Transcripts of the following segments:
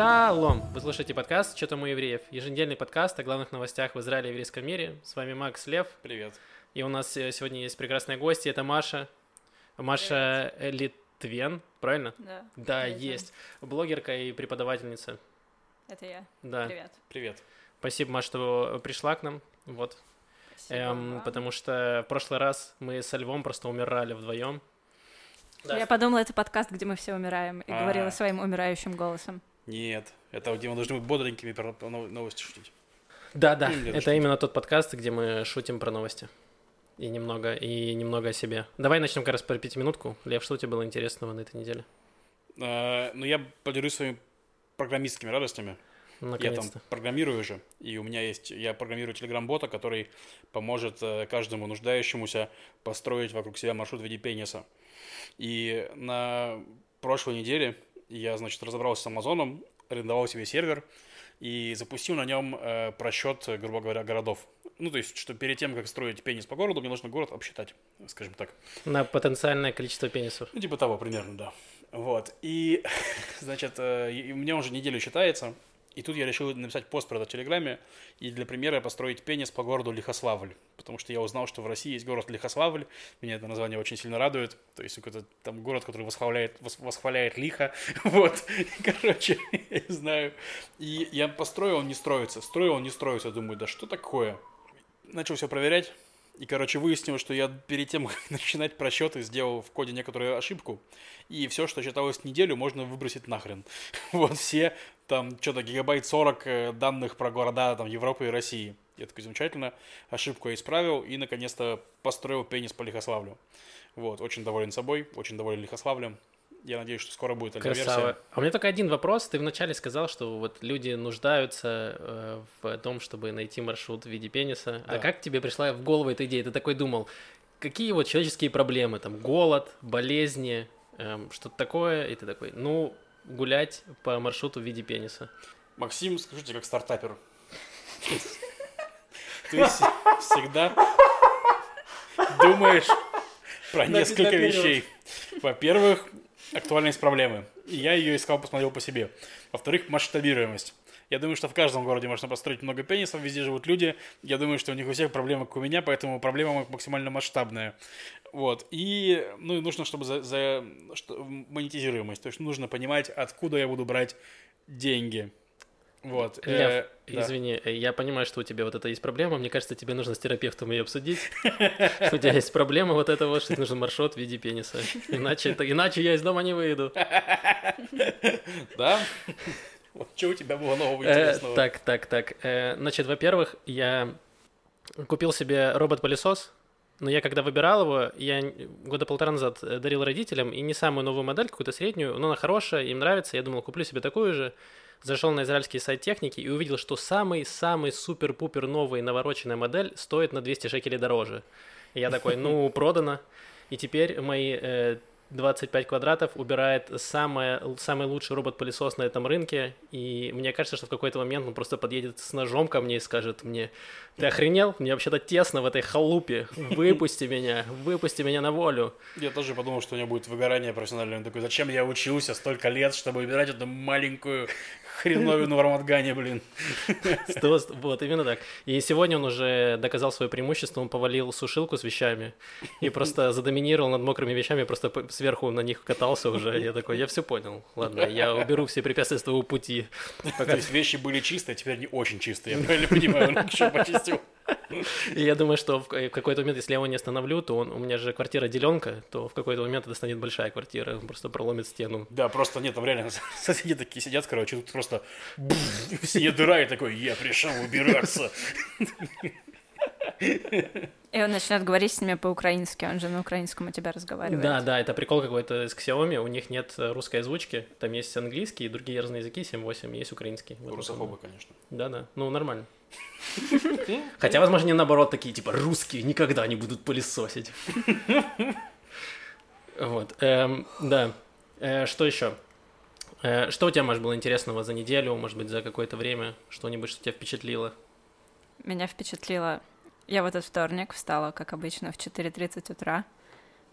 Шалом! Вы слушаете подкаст «Что там у евреев?» Еженедельный подкаст о главных новостях в Израиле и еврейском мире. С вами Макс Лев. Привет. И у нас э, сегодня есть прекрасные гости. Это Маша. Маша Литвен, правильно? Да. Да, Привет. есть. Блогерка и преподавательница. Это я. Да. Привет. Привет. Спасибо, Маша, что пришла к нам. Вот. Спасибо Эм, вам. потому что в прошлый раз мы со Львом просто умирали вдвоем. Да. Я подумала, это подкаст, где мы все умираем, и А. говорила своим умирающим голосом. Нет, это где мы должны быть бодренькими про про нов- новости шутить. Да, да. Ну, Это что-то. именно тот подкаст, где мы шутим про новости. И немного, и немного о себе. Давай начнем как раз про пятиминутку. Лев, что у тебя было интересного на этой неделе? А, ну, я поделюсь своими программистскими радостями. Я там программирую же, и у меня есть, я программирую телеграм-бота, который поможет э, каждому нуждающемуся построить вокруг себя маршрут в виде пениса. И на прошлой неделе я, значит, разобрался с Амазоном, арендовал себе сервер и запустил на нем э, просчет, э, грубо говоря, городов. Ну, то есть, что перед тем, как строить пенис по городу, мне нужно город обсчитать, скажем так. На потенциальное количество пенисов. Ну, типа того примерно, да. Вот. И, значит, э, у меня уже неделю считается. И тут я решил написать пост про это в Телеграме. И для примера построить пенис по городу Лихославль. Потому что я узнал, что в России есть город Лихославль. Меня это название очень сильно радует. То есть какой-то там город, который восхваляет, вос- восхваляет лихо. Вот. Короче, я не знаю. И я построил, он не строится. Строил, он не строится. Думаю, да что такое? Начал все проверять. И, короче, выяснилось, что я перед тем, как начинать просчеты, сделал в коде некоторую ошибку. И все, что считалось неделю, можно выбросить нахрен. Вот все там что-то гигабайт 40 э, данных про города там, Европы и России. Я такой, замечательно, ошибку я исправил и, наконец-то, построил пенис по Лихославлю. Вот, очень доволен собой, очень доволен Лихославлем. Я надеюсь, что скоро будет. Красава. А у меня только один вопрос. Ты вначале сказал, что вот люди нуждаются э, в том, чтобы найти маршрут в виде пениса. А Да. как тебе пришла в голову эта идея? Ты такой думал, какие вот человеческие проблемы? Там голод, болезни, эм, что-то такое. И ты такой, ну, гулять по маршруту в виде пениса. Максим, скажите, как стартапер. Ты вс- всегда думаешь про несколько вещей. Во-первых, актуальность проблемы. И я ее искал, посмотрел по себе. Во-вторых, масштабируемость. Я думаю, что в каждом городе можно построить много пенисов, везде живут люди. Я думаю, что у них у всех проблемы, как у меня, поэтому проблема максимально масштабная. Вот. И, ну, и нужно, чтобы за, за- что- монетизируемость. То есть нужно понимать, откуда я буду брать деньги. Вот. Лев, Э, да. извини, э, я понимаю, что у тебя вот это есть проблема. Мне кажется, тебе нужно с терапевтом ее обсудить. Что у тебя есть проблема вот этого, что нужен маршрут в виде пениса. Иначе, иначе я из дома не выйду. Да? Вот что у тебя было нового Э, интересного? Так, так, так. Э, Значит, во-первых, я купил себе робот-пылесос, но я когда выбирал его, я года полтора назад э, дарил родителям, и не самую новую модель, какую-то среднюю, но она хорошая, им нравится, я думал, куплю себе такую же. Зашел на израильский сайт техники и увидел, что самый-самый супер-пупер новый навороченная модель стоит на 200 шекелей дороже. И я такой, ну, продано. И теперь мои э, 25 квадратов убирает самое, самый лучший робот-пылесос на этом рынке. И мне кажется, что в какой-то момент он просто подъедет с ножом ко мне и скажет мне, ты охренел? Мне вообще-то тесно в этой халупе. Выпусти меня, выпусти меня на волю. Я тоже подумал, что у него будет выгорание профессиональное. Он такой, зачем я учился столько лет, чтобы убирать эту маленькую хреновину в Рамадгане, блин. Вот, именно так. И сегодня он уже доказал свое преимущество, он повалил сушилку с вещами и просто задоминировал над мокрыми вещами, просто сверху на них катался уже. Я такой, я все понял. Ладно, я уберу все препятствия твоего пути. То есть вещи были чистые, а теперь они очень чистые. Я правильно понимаю, он их еще почистил. И я думаю, что в ка- в какой-то момент, если я его не остановлю, то он, у меня же квартира деленка, то в какой-то момент это станет большая квартира, он просто проломит стену. Да, просто нет, там реально соседи такие сидят, короче, тут просто все дыра и такой, я пришел убираться. И он начнет говорить с ними по-украински, он же на украинском у тебя разговаривает. Да, да, это прикол какой-то с Xiaomi, у них нет э, русской озвучки, там есть английский и другие разные языки, 7-8, есть украинский. Русофобы, конечно. Да-да, ну нормально. Хотя, возможно, не наоборот такие, типа, русские никогда не будут пылесосить. Вот, эм, да. Э, Что еще? Э, Что у тебя, может, было интересного за неделю, может быть, за какое-то время? Что-нибудь, что тебя впечатлило? Меня впечатлило... Я в этот вторник встала, как обычно, в 4.30 утра,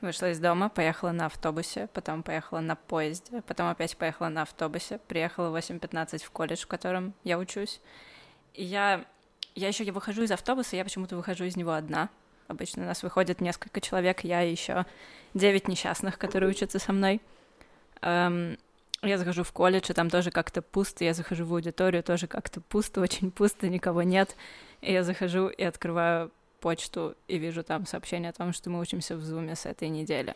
Вышла из дома, поехала на автобусе, потом поехала на поезде, потом опять поехала на автобусе, приехала в 8.15 в колледж, в котором я учусь. И я, я еще я выхожу из автобуса, я почему-то выхожу из него одна. Обычно у нас выходит несколько человек, я и еще девять несчастных, которые учатся со мной. Эм, я захожу в колледж, и там тоже как-то пусто. Я захожу в аудиторию, тоже как-то пусто, очень пусто, никого нет. И я захожу и открываю почту и вижу там сообщение о том, что мы учимся в Зуме с этой недели.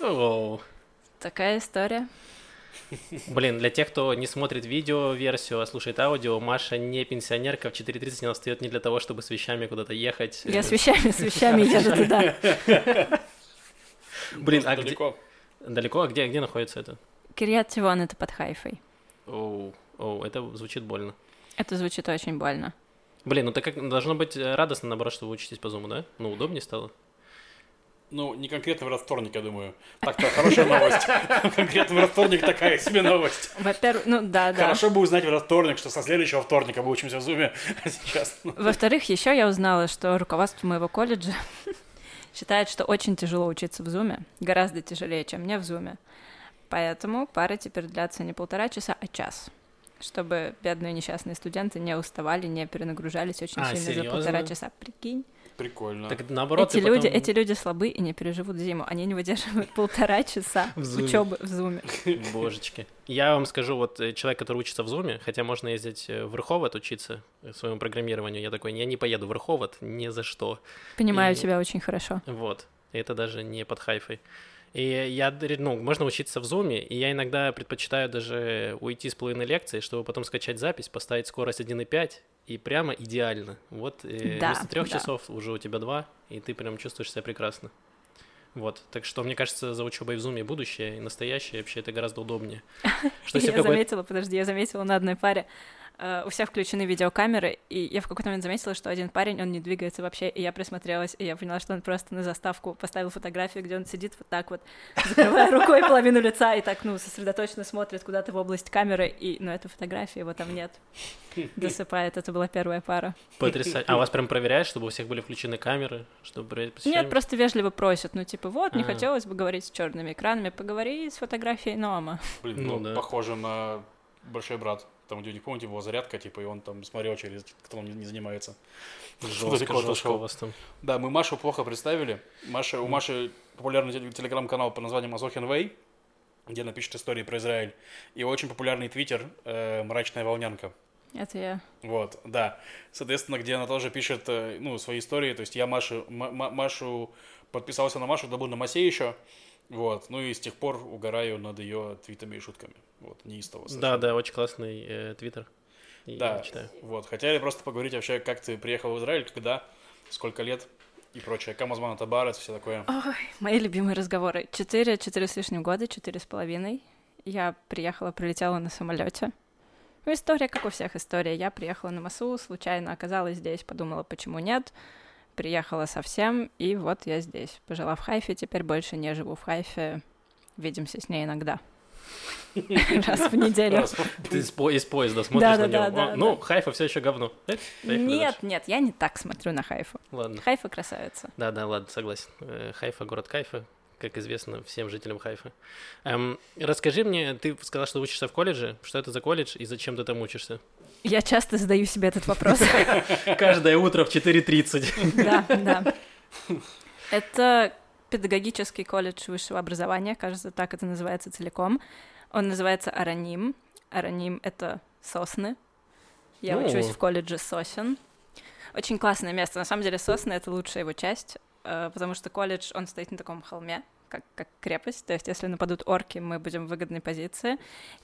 Оу. Такая история. Блин, для тех, кто не смотрит видео-версию, а слушает аудио, Маша не пенсионерка, в 4.30 она встает не для того, чтобы с вещами куда-то ехать. Я с вещами, с вещами еду туда. Блин, а где... далеко. Далеко? А где, где находится это? Кирьят Тивон — это под Хайфой. Оу, оу, это звучит больно. Это звучит очень больно. Блин, ну так как должно быть радостно, наоборот, что вы учитесь по зуму, да? Ну, удобнее стало. Ну, не конкретно в этот вторник, я думаю. Так-то хорошая новость. Конкретно в этот вторник такая себе новость. Во-первых, ну да, да. Хорошо бы узнать в этот вторник, что со следующего вторника мы учимся в Зуме. А сейчас... Во-вторых, еще я узнала, что руководство моего колледжа считает, что очень тяжело учиться в Зуме, гораздо тяжелее, чем мне в Зуме. Поэтому пары теперь длятся не полтора часа, а час. Чтобы бедные несчастные студенты не уставали, не перенагружались очень А, сильно за серьезно? полтора часа. Прикинь. Прикольно. Так наоборот, эти, люди, потом- эти люди слабы и не переживут зиму. Они не выдерживают полтора часа учебы в Зуме. Божечки. Я вам скажу, вот э, человек, который учится в Зуме, хотя можно ездить э, в Рыховод учиться э, своему программированию, я такой, я не поеду в Рыховод ни за что. Понимаю И- тебя очень хорошо. Вот. Это даже не под хайфой. И я, ну, можно учиться в зуме, и я иногда предпочитаю даже уйти с половины лекции, чтобы потом скачать запись, поставить скорость 1.5, и прямо идеально. Вот э, Да, вместо трех да. часов уже у тебя два, и ты прям чувствуешь себя прекрасно. Вот, так что мне кажется, за учебой в зуме будущее и настоящее вообще это гораздо удобнее. Что я заметила, подожди, я заметила на одной паре, э, у всех включены видеокамеры, и я в какой-то момент заметила, что один парень, он не двигается вообще, и я присмотрелась, и я поняла, что он просто на заставку поставил фотографию, где он сидит вот так вот, закрывая рукой половину лица, и так, ну, сосредоточенно смотрит куда-то в область камеры, и, ну, это фотография, его там нет. Досыпает, это была первая пара. Потрясающе. А вас прям проверяют, чтобы у всех были включены камеры, чтобы проверять посещаемость? Нет, просто вежливо просят, ну, типа, вот, не Ага. хотелось бы говорить с черными экранами, поговори с фотографией Нома. Блин, Ну ну, да. похоже на большой брат. Там, где, не помните, его зарядка, типа, и он там смотрел через, кто он не, занимается. Жестко, далеко жестко у вас там. Да, мы Машу плохо представили. Маша, у Маши популярный теле- телеграм-канал под названием Азохин Вей, где она пишет истории про Израиль. И очень популярный твиттер э, «Мрачная волнянка». Это я. Вот, да. Соответственно, где она тоже пишет, э, ну, свои истории. То есть я Машу, Машу подписался на Машу, когда был на Масе еще. Вот. Ну и с тех пор угораю над ее твитами и шутками. Вот, неистово. Да, совершенно. да, очень классный э, твиттер. Да, я читаю. вот. Хотели просто поговорить вообще, как ты приехал в Израиль, когда, сколько лет и прочее. Камазман Табарец, все такое. Ой, мои любимые разговоры. Четыре, четыре с лишним года, четыре с половиной. Я приехала, прилетела на самолете. Ну, история, как у всех история. Я приехала на Масу, случайно оказалась здесь, подумала, почему нет. Приехала совсем, и вот я здесь. Пожила в Хайфе, теперь больше не живу в Хайфе. Видимся с ней иногда. Раз в неделю. Ты из, по- из поезда смотришь Да, на да, него. да, ну. Хайфа все еще говно. Э, Нет, дальше. нет, я не так смотрю на Хайфу. Ладно. Хайфа красавица. Да, да, ладно, согласен. Э, Хайфа, город кайфа, как известно всем жителям Хайфа. Эм, расскажи мне, ты сказал, что учишься в колледже. Что это за колледж и зачем ты там учишься? Я часто задаю себе этот вопрос. Каждое утро в 4.30. Да, да. Это педагогический колледж высшего образования, кажется, так это называется целиком. Он называется Араним. Араним — это сосны. Я Ну. учусь в колледже сосен. Очень классное место. На самом деле сосны — это лучшая его часть, э, потому что колледж, он стоит на таком холме, как, как крепость. То есть если нападут орки, мы будем в выгодной позиции.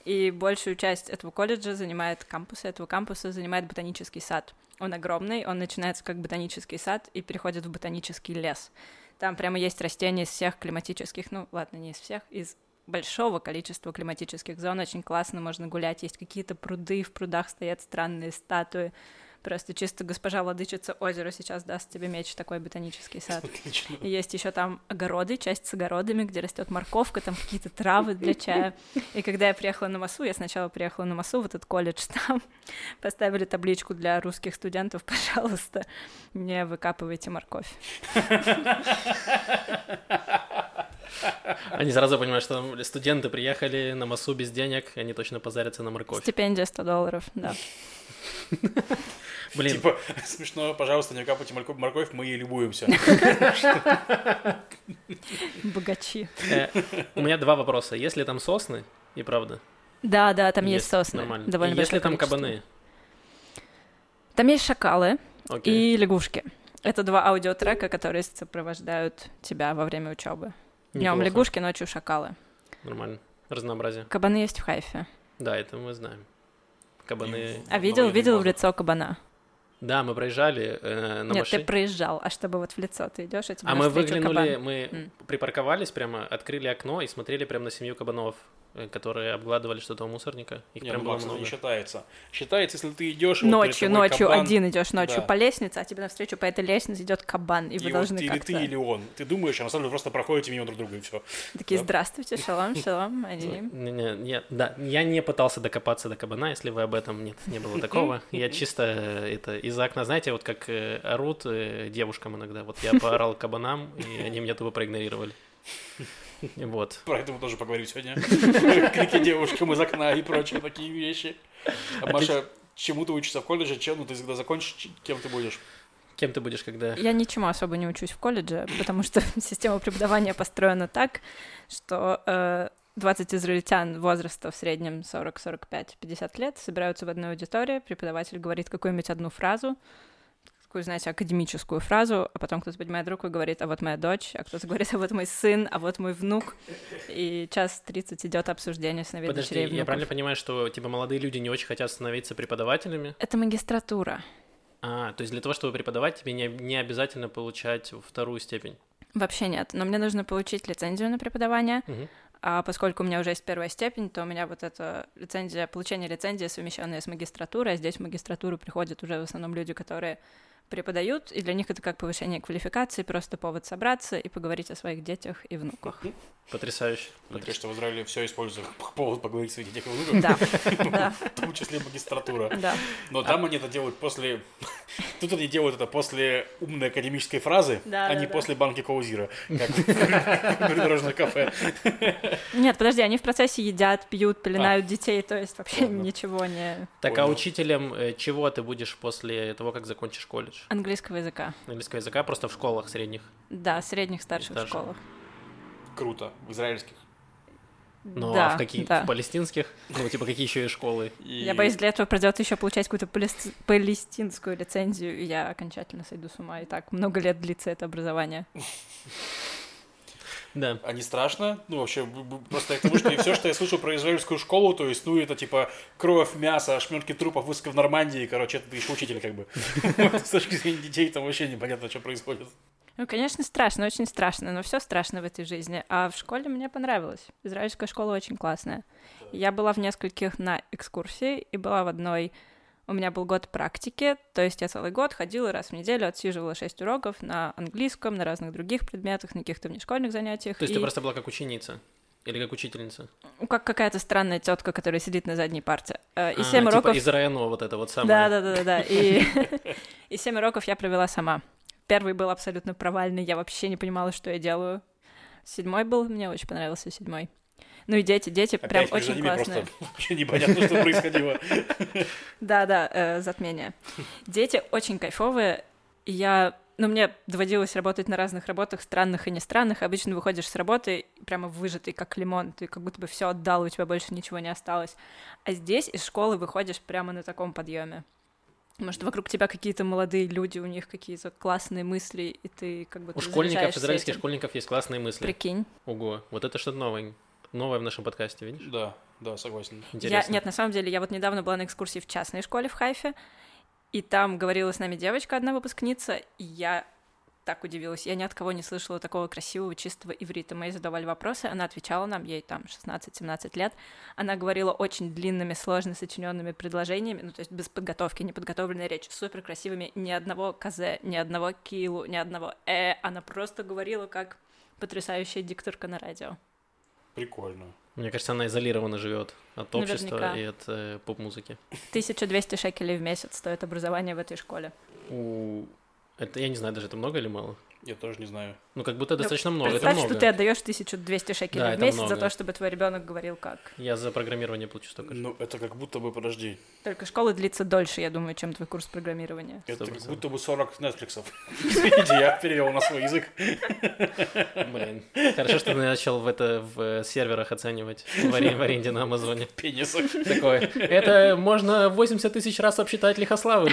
И большую часть этого колледжа занимает кампус. Этого кампуса занимает ботанический сад. Он огромный, он начинается как ботанический сад и переходит в ботанический лес. Там прямо есть растения из всех климатических, ну ладно, не из всех, из большого количества климатических зон. Очень классно, можно гулять. Есть какие-то пруды, в прудах стоят странные статуи. Просто чисто госпожа владычица озера сейчас даст тебе меч такой ботанический сад. Отлично. И есть еще там огороды, часть с огородами, где растет морковка, там какие-то травы для чая. И когда я приехала на Масу, я сначала приехала на Масу, в этот колледж, там поставили табличку для русских студентов, пожалуйста, не выкапывайте морковь. Они сразу понимают, что там студенты приехали на массу без денег, они точно позарятся на морковь. Стипендия 100 долларов, да. Блин, Типа, смешно, пожалуйста, не капайте морковь, мы ей любуемся. Богачи. э, у меня два вопроса. Есть ли там сосны? И правда. Да, да, там есть, сосны. Нормально. Довольно есть ли там кабаны? Там есть шакалы и лягушки. Это два аудиотрека, которые сопровождают тебя во время учебы. Днем лягушки, ночью шакалы. Нормально. Разнообразие. Кабаны есть в Хайфе. Да, это мы знаем. Кабаны. А видел, видел в лицо кабана? Да, мы проезжали э, на Нет, машине. ты проезжал, а чтобы вот в лицо ты идешь, и тебе А мы выглянули, кабан. мы М. припарковались прямо, открыли окно и смотрели прямо на семью кабанов, которые обгладывали что-то у мусорника. Их Не, прям ну, было не много. считается. Считается, если ты идешь вот Ночью, тобой ночью кабан, один идешь ночью Да. по лестнице, а тебе навстречу по этой лестнице идет кабан, и вы и вот должны или как-то ты, или он. Ты думаешь, а на самом деле просто проходите мимо друг друга и все. такие да. здравствуйте, шалом, шалом, они. Не, не, не, да, я не пытался докопаться до кабана, если вы об этом нет, не было такого. Я чисто э, это из окна, знаете, вот как э, орут э, девушкам иногда. Вот я поорал кабанам, и они меня тупо проигнорировали. Вот. Про это мы тоже поговорим сегодня. Крики девушкам из окна и прочие такие вещи. А А Маша, чему ты учишься в колледже? Чем, ну, ты когда закончишь, кем ты будешь? Кем ты будешь, когда... Я ничему особо не учусь в колледже, потому что система преподавания построена так, что э, 20 израильтян возраста в среднем 40, 45, 50 лет собираются в одной аудитории, преподаватель говорит какую-нибудь одну фразу, такую, знаете, академическую фразу, а потом кто-то поднимает руку и говорит, а вот моя дочь, а кто-то говорит, а вот мой сын, а вот мой внук, и час 30 идет обсуждение сыновей Подожди, дочерей я правильно понимаю, что типа молодые люди не очень хотят становиться преподавателями? Это магистратура. А, то есть для того, чтобы преподавать, тебе не, не обязательно получать вторую степень. Вообще нет, но мне нужно получить лицензию на преподавание, Мгм. А поскольку у меня уже есть первая степень, то у меня вот эта лицензия, получение лицензии, совмещенная с магистратурой, а здесь в магистратуру приходят уже в основном люди, которые преподают, и для них это как повышение квалификации, просто повод собраться и поговорить о своих детях и внуках. Потрясающе. Мне кажется, в Израиле все используют повод поговорить о своих детях и внуках, Да, да, в том числе магистратура. да. Но там они это делают после... Тут они делают это после умной академической фразы, Да, а не после банки Коузира, как в кафе. Нет, подожди, они в процессе едят, пьют, пеленают детей, то есть вообще ничего не... Так, а учителем э, чего ты будешь после того, как закончишь колледж? Английского языка. Английского языка просто в школах средних. Да, средних, старших Старших. школах. Круто. В израильских. Ну, да, а в каких? да. В палестинских? Ну, типа, какие еще и школы? И- Я боюсь, для этого придется еще получать какую-то палести- палестинскую лицензию, и я окончательно сойду с ума. И так много лет длится это образование. Да. А не страшно? Ну, вообще, просто я к тому, что все, что я слышал про израильскую школу, то есть, ну, это типа кровь, мясо, ошметки трупов, выска в Нормандии, короче, это ты еще учитель, как бы. С точки зрения детей там вообще непонятно, что происходит. Ну, конечно, страшно, очень страшно, но все страшно в этой жизни. А в школе мне понравилось. Израильская школа очень классная. Я была в нескольких на экскурсии и была в одной... У меня был год практики, то есть я целый год ходила раз в неделю, отсиживала шесть уроков на английском, на разных других предметах, на каких-то внешкольных занятиях. То есть и- ты просто была как ученица? Или как учительница? Ну, как какая-то странная тетка, которая сидит на задней парте. Э, И А, семь типа уроков... из района вот это вот самое. Да, да, да, да, да. И, и семь уроков я провела сама. Первый был абсолютно провальный, я вообще не понимала, что я делаю. Седьмой был, мне очень понравился седьмой. Ну и дети, дети прям Опять между очень ними классные. просто вообще непонятно, что происходило. Да, да, э, затмение. Дети очень кайфовые. Я, ну, мне доводилось работать на разных работах, странных и не странных. Обычно выходишь с работы прямо выжатый, как лимон. Ты как будто бы все отдал, у тебя больше ничего не осталось. А здесь из школы выходишь прямо на таком подъеме. Может, вокруг тебя какие-то молодые люди, у них какие-то классные мысли, и ты как бы У школьников, израильских этим. школьников есть классные мысли. Прикинь. Ого, вот это что-то новое. Новое в нашем подкасте, видишь? Да, да, согласен. Я, Интересно. нет, на самом деле, я вот недавно была на экскурсии в частной школе в Хайфе, и там говорила с нами девочка, одна выпускница, и я так удивилась. Я ни от кого не слышала такого красивого, чистого иврита. Мы ей задавали вопросы, она отвечала нам, ей там 16-17 лет. Она говорила очень длинными, сложно сочиненными предложениями, ну, то есть без подготовки, неподготовленная речь, супер красивыми, ни одного казе, ни одного килу, ни одного э. Она просто говорила как потрясающая дикторка на радио. Прикольно. Мне кажется, она изолированно живет от общества Наверняка. и от э, поп-музыки. 1200 шекелей в месяц стоит образование в этой школе. У... Это, я не знаю, даже это много или мало? Я тоже не знаю. Ну, как будто достаточно много, это Представь, много. что ты отдаешь 1200 шекелей Да, в это месяц за много. то, чтобы твой ребенок говорил как. Я за программирование плачу столько же. Ну, это как будто бы, подожди, Только школа длится дольше, я думаю, чем твой курс программирования. это как 100%. будто бы 40 Нетфликсов. Извините, я перевел на свой язык. Блин. Хорошо, что ты начал в это в э, серверах оценивать в аре- в аренде на Амазоне. Пенисов. Такое. Это можно 80 тысяч раз обсчитать Лихославль.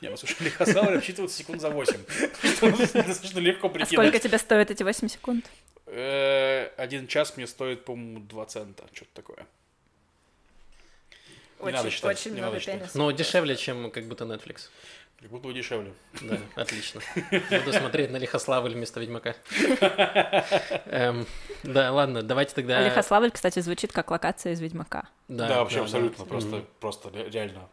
Не, ну слушай, Лихославль обсчитывается секунд за 8. Что достаточно легко А прикинуть. сколько тебе стоят эти 8 секунд? Э, Один час мне стоит, по-моему, 2 цента. Что-то такое. Надо Очень, считать, очень много пенисов. Но дешевле, чем как будто Netflix. Как будто бы дешевле. Да, отлично. Буду смотреть на Лихославль вместо Ведьмака. Эм, Да, ладно, давайте тогда... Лихославль, кстати, звучит как локация из Ведьмака. Да, вообще да. абсолютно. Просто, просто ре- реально.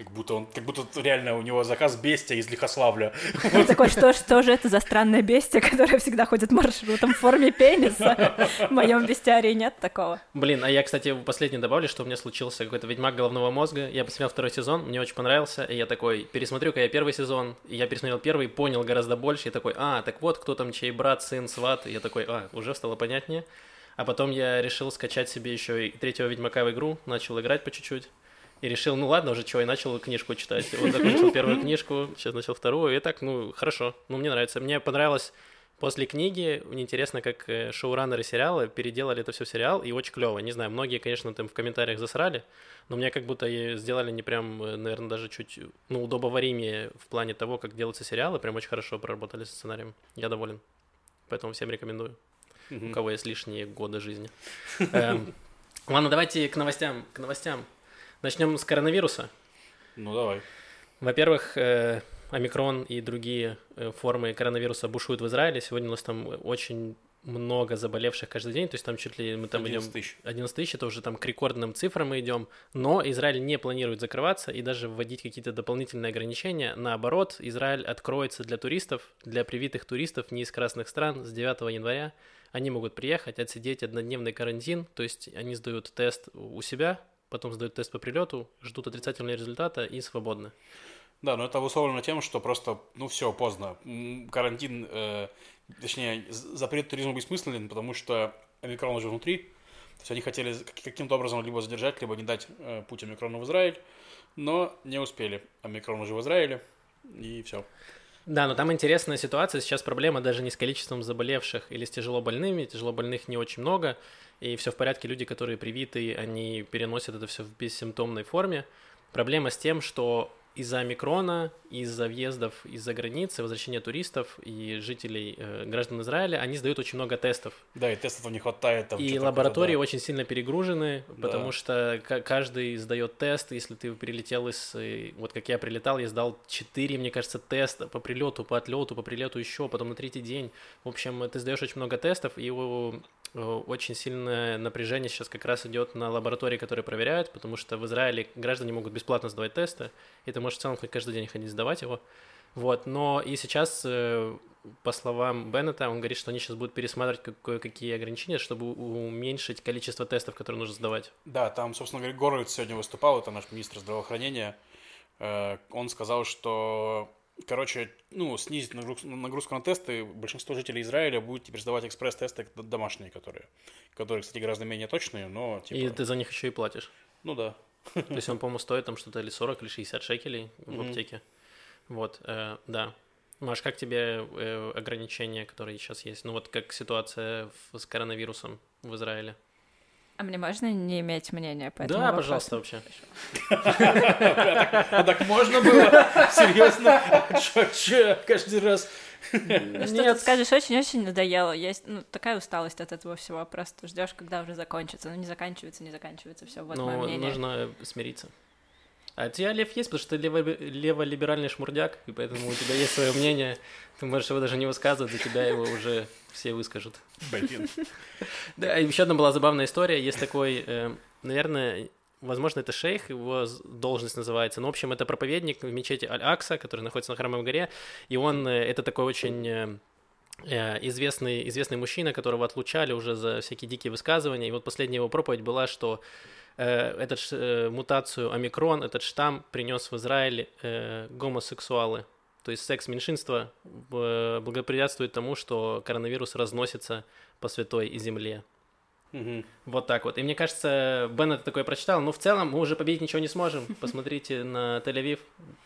Как будто он, как будто реально у него заказ бестия из Лихославля. Он такой, что, что же это за странное бестие, которое всегда ходит маршрутом в форме пениса? В моем бестиарии нет такого. Блин, а я, кстати, последний добавлю, что у меня случился какой-то Ведьмак головного мозга. Я посмотрел второй сезон, мне очень понравился, и я такой, пересмотрю-ка я первый сезон, и я пересмотрел первый, понял гораздо больше, и такой, а, так вот, кто там чей брат, сын, сват, и я такой, а, уже стало понятнее. А потом я решил скачать себе еще и третьего Ведьмака в игру, начал играть по чуть-чуть. И решил, ну ладно, уже чего, и начал книжку читать. Вот закончил первую книжку, сейчас начал вторую, и так, ну, хорошо, ну, мне нравится. Мне понравилось После книги, мне интересно, как э, шоураннеры сериала переделали это все в сериал, и очень клево. Не знаю, многие, конечно, там в комментариях засрали, но мне как будто сделали не прям, э, наверное, даже чуть, ну, удобоваримее в плане того, как делаются сериалы, прям очень хорошо проработали со сценарием. Я доволен. Поэтому всем рекомендую, у Мгм. кого есть лишние годы жизни. Эм, Ладно, давайте к новостям. К новостям. Начнем с коронавируса. Ну, давай. Во-первых, э, омикрон и другие э, формы коронавируса бушуют в Израиле. Сегодня у нас там очень много заболевших каждый день, то есть там чуть ли мы там 11 идем тысяч. 11 тысяч, это уже там к рекордным цифрам мы идем, но Израиль не планирует закрываться и даже вводить какие-то дополнительные ограничения. Наоборот, Израиль откроется для туристов, для привитых туристов не из красных стран с 9 января. Они могут приехать, отсидеть однодневный карантин, то есть они сдают тест у себя, потом сдают тест по прилету, ждут отрицательного результата и свободны. Да, но это обусловлено тем, что просто, ну все, поздно. Карантин, э, точнее, запрет туризма бессмыслен, потому что омикрон уже внутри. То есть они хотели каким-то образом либо задержать, либо не дать э, путь омикрону в Израиль, но не успели. Омикрон уже в Израиле, и все. Да, но там интересная ситуация. Сейчас проблема даже не с количеством заболевших или с тяжело больными. Тяжело больных не очень много. И все в порядке. Люди, которые привиты, они переносят это все в бессимптомной форме. Проблема с тем, что из-за омикрона, из-за въездов из-за границы, возвращения туристов и жителей, э, граждан Израиля, они сдают очень много тестов. Да, и тестов не хватает. Там И лаборатории какое-то, очень сильно перегружены, Да. потому что ка- каждый сдает тест. Если ты прилетел из... э, Вот как я прилетал, я сдал 4, мне кажется, теста по прилету, по отлету, по прилету еще, потом на третий день. В общем, ты сдаешь очень много тестов, и у- очень сильное напряжение сейчас как раз идет на лаборатории, которые проверяют, потому что в Израиле граждане могут бесплатно сдавать тесты, и ты можешь в целом хоть каждый день ходить сдавать его. Вот, но и сейчас, э, по словам Беннета, он говорит, что они сейчас будут пересматривать как- какие ограничения, чтобы уменьшить количество тестов, которые нужно сдавать. Да, там, собственно говоря, Горовец сегодня выступал, это наш министр здравоохранения. Э, Он сказал, что, короче, ну, снизить нагруз- нагрузку на тесты. Большинство жителей Израиля будет теперь сдавать экспресс-тесты домашние, которые, которые, кстати, гораздо менее точные, но, типа, И ты за них еще и платишь. ну да. То есть он, по-моему, стоит там что-то или 40, или 60 шекелей в аптеке. Вот, э, да. Маш, как тебе э, ограничения, которые сейчас есть? Ну вот как ситуация с коронавирусом в Израиле? А мне можно не иметь мнения по этому да, вопросу? пожалуйста, вообще. А так можно было? Серьезно? Чё, чё, каждый раз? Что ты скажешь, очень-очень надоело. Есть ну, такая усталость от этого всего. Просто ждешь, когда уже закончится. Ну, не заканчивается, не заканчивается, все, вот мое Ну, мнение. нужно смириться. А у тебя лев есть, потому что ты лево- леволиберальный шмурдяк, и поэтому у тебя есть свое мнение. Ты можешь его даже не высказывать, за тебя его уже все выскажут. Блин. Да, и еще одна была забавная история. Есть такой, э, наверное, возможно, это шейх, его должность называется. Но, в общем, это проповедник в мечети Аль-Акса, который находится на Храмовой горе. И он, э, это такой очень э, известный, известный мужчина, которого отлучали уже за всякие дикие высказывания. И вот последняя его проповедь была, что этот ш- э, мутацию омикрон, этот штамм принес в Израиль э, гомосексуалы. То есть секс-меньшинство э, благоприятствует тому, что коронавирус разносится по святой земле. Мгм. Вот так вот. И мне кажется, Бен это такое прочитал. Но в целом мы уже победить ничего не сможем. Посмотрите на Тель-Авив.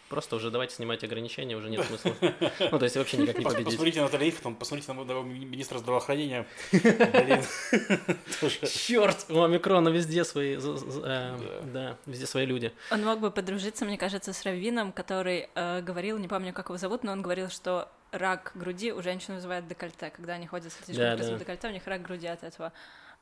Просто уже давайте снимать ограничения, уже нет смысла. Ну, то есть вообще никак не победить. Посмотрите на Талиев, потом посмотрите на министра здравоохранения. Черт, у омикрона везде свои, э, да, везде свои люди. Он мог бы подружиться, мне кажется, с Равином, который э, говорил, не помню, как его зовут, но он говорил, что рак груди у женщин вызывает декольте. Когда они ходят с слишком Да, красивым да. декольте, у них рак груди от этого.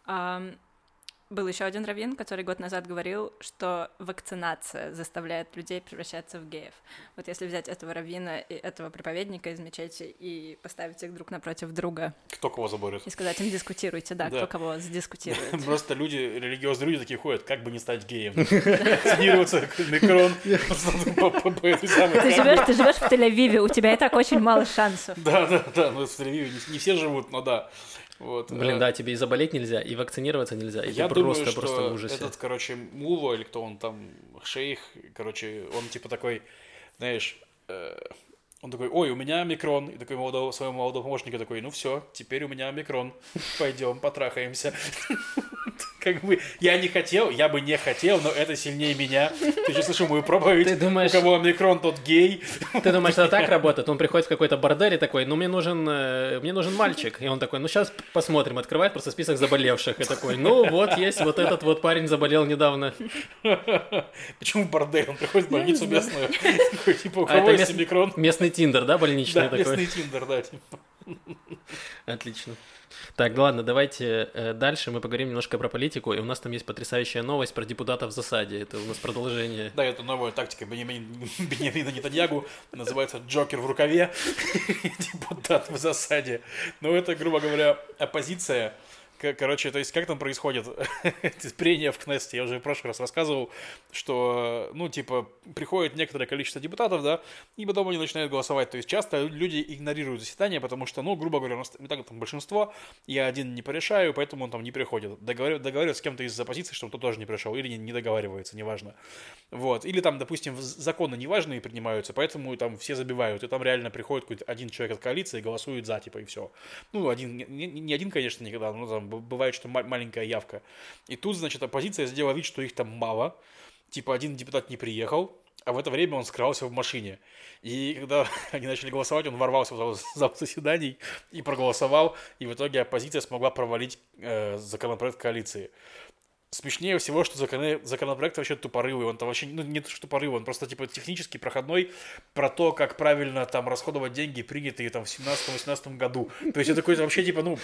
Был еще один раввин, который год назад говорил, что вакцинация заставляет людей превращаться в геев. Вот если взять этого раввина и этого проповедника из мечети и поставить их друг напротив друга Кто кого заборет? и сказать им дискутируйте, да, Да. кто кого сдискутирует. Просто люди, религиозные люди такие ходят, как бы не стать геем. Вакцинироваться, микрон, по- этой самой Ты живешь, ты живешь в Тель-Авиве, у тебя и так очень мало шансов. Да, да, да, ну, в Тель-Авиве не все живут, но да. Вот. Блин, Э, да, тебе и заболеть нельзя, и вакцинироваться нельзя. И Я ты думаю, просто, что просто в ужасе. этот, короче, Мула, или кто он там, шейх, короче, он типа такой, знаешь, э, он такой, ой, у меня микрон, и такой молодого, своему молодому помощнику такой, ну все, теперь у меня микрон, пойдем, потрахаемся. Как бы, я не хотел, я бы не хотел, но это сильнее меня. Ты же слышал мою проповедь, Ты думаешь- у кого микрон, тот гей. Ты думаешь, это так работает? Он приходит в какой-то бордель и такой, ну мне нужен, э, мне нужен мальчик. И он такой, ну сейчас посмотрим. Открывает просто список заболевших. И такой, ну вот есть вот этот вот парень заболел недавно. Почему бордель? Он приходит в больницу местную, такой, типа, у А кого есть микрон? Местный тиндер, да, больничный Да, такой? местный тиндер, да, типа. Отлично. Так, ну ладно, давайте э, дальше мы поговорим немножко про политику. И у нас там есть потрясающая новость про депутатов в засаде. Это у нас продолжение. Да, это новая тактика Бенямин- Бенямина Нетаньягу, называется «Джокер в рукаве», депутат в засаде. Но это, грубо говоря, оппозиция, Короче, то есть как там происходит прения в Кнессете? Я уже в прошлый раз рассказывал, что, ну, типа, приходит некоторое количество депутатов, да, и потом они начинают голосовать. То есть часто люди игнорируют заседание, потому что, ну, грубо говоря, у нас и так там большинство, я один не порешаю, поэтому он там не приходит. Договар- Договаривается с кем-то из оппозиции, что он тоже не пришел, или не, не договаривается, неважно. Вот. Или там, допустим, законы неважные принимаются, поэтому там все забивают, и там реально приходит какой-то один человек от коалиции и голосует за, типа, и все. Ну, один, не, не- один, конечно, никогда, но там бывает, что ма- маленькая явка. И тут, значит, оппозиция сделала вид, что их там мало, типа, один депутат не приехал, а в это время он скрывался в машине. И когда они начали голосовать, он ворвался в зал заседаний и проголосовал, и в итоге оппозиция смогла провалить э, законопроект коалиции. Смешнее всего, что закон- законопроект вообще тупорылый, он там вообще, ну, не то, что тупорылый, он просто, типа, технически проходной про то, как правильно там расходовать деньги, принятые там в 17-18 году. То есть это какой-то вообще, типа, ну,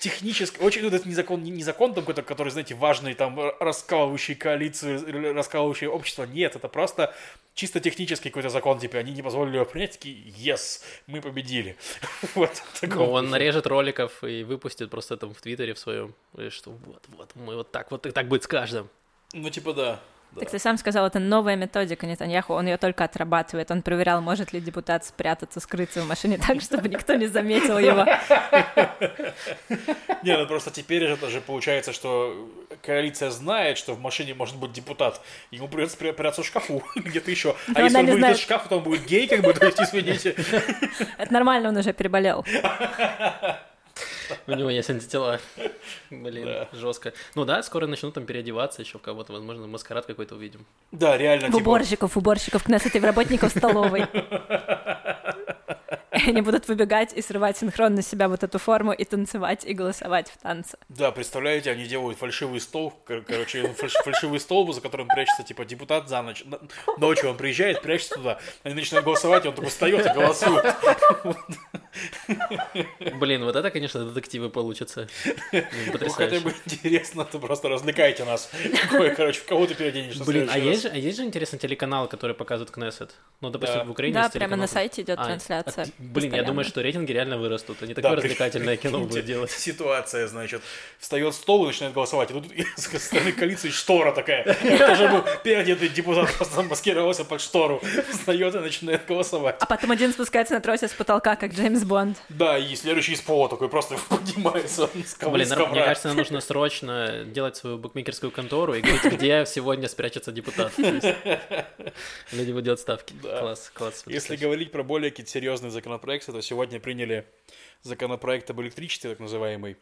технически, очень, ну, это не закон, не, не закон там какой-то, который, знаете, важный, там, раскалывающий коалицию, или раскалывающий общество, нет, это просто чисто технический какой-то закон, типа, они не позволили его принять, такие, yes, мы победили. Вот. в таком Ну, он нарежет роликов и выпустит просто там в Твиттере в своем, что вот, вот, мы вот так вот, и так будет с каждым. Ну, типа, да. Да. Так ты сам сказал, это новая методика Нетаньяху, он ее только отрабатывает. Он проверял, может ли депутат спрятаться, скрыться в машине так, чтобы никто не заметил его. Не, ну просто теперь же это же получается, что коалиция знает, что в машине может быть депутат. Ему придется прятаться в шкафу где-то еще. А если он выйдет из шкафа, то он будет гей, как бы, то есть, извините. Это нормально, он уже переболел. У него есть антитела. Блин, Да. жестко. Ну да, скоро начнут там переодеваться еще в кого-то, возможно, маскарад какой-то увидим. Да, реально, В типа, уборщиков, уборщиков Кнессета и в работников столовой. Они будут выбегать и срывать синхронно с себя вот эту форму и танцевать, и голосовать в танце. да, представляете, они делают фальшивый стол, кор- короче, фальш- фальшивый стол, за которым прячется, типа, депутат за ночь. Н- Ночью он приезжает, прячется туда, они начинают голосовать, и он такой встает и голосует. Блин, вот это, конечно, детективы получатся. Ну, хотя бы интересно, ты просто развлекаете нас. Какой, короче, в кого ты переоденешь на Блин, а есть, же, а есть же интересный телеканал, который показывает Кнессет? Ну, допустим, Да. в Украине Да, есть прямо на сайте идет А, трансляция. а ты- Блин, я думаю, что рейтинги реально вырастут. Они Да, такое при- развлекательное кино будут делать. Ситуация, значит, встает стол и начинает голосовать. И тут со стороны коалиции штора такая. Тоже был переодетый депутат, просто замаскировался под штору. Встает и начинает голосовать. А потом один спускается на тросе с потолка, как Джеймс Бонд. Да, и следующий из пола такой просто поднимается. Блин, мне кажется, нам нужно срочно делать свою букмекерскую контору и говорить, где сегодня спрячется депутат. Люди будут делать ставки. Да. Класс, класс. Если говорить про более какие-то серьезные законопроекты, то сегодня приняли законопроект об электричестве, так называемый.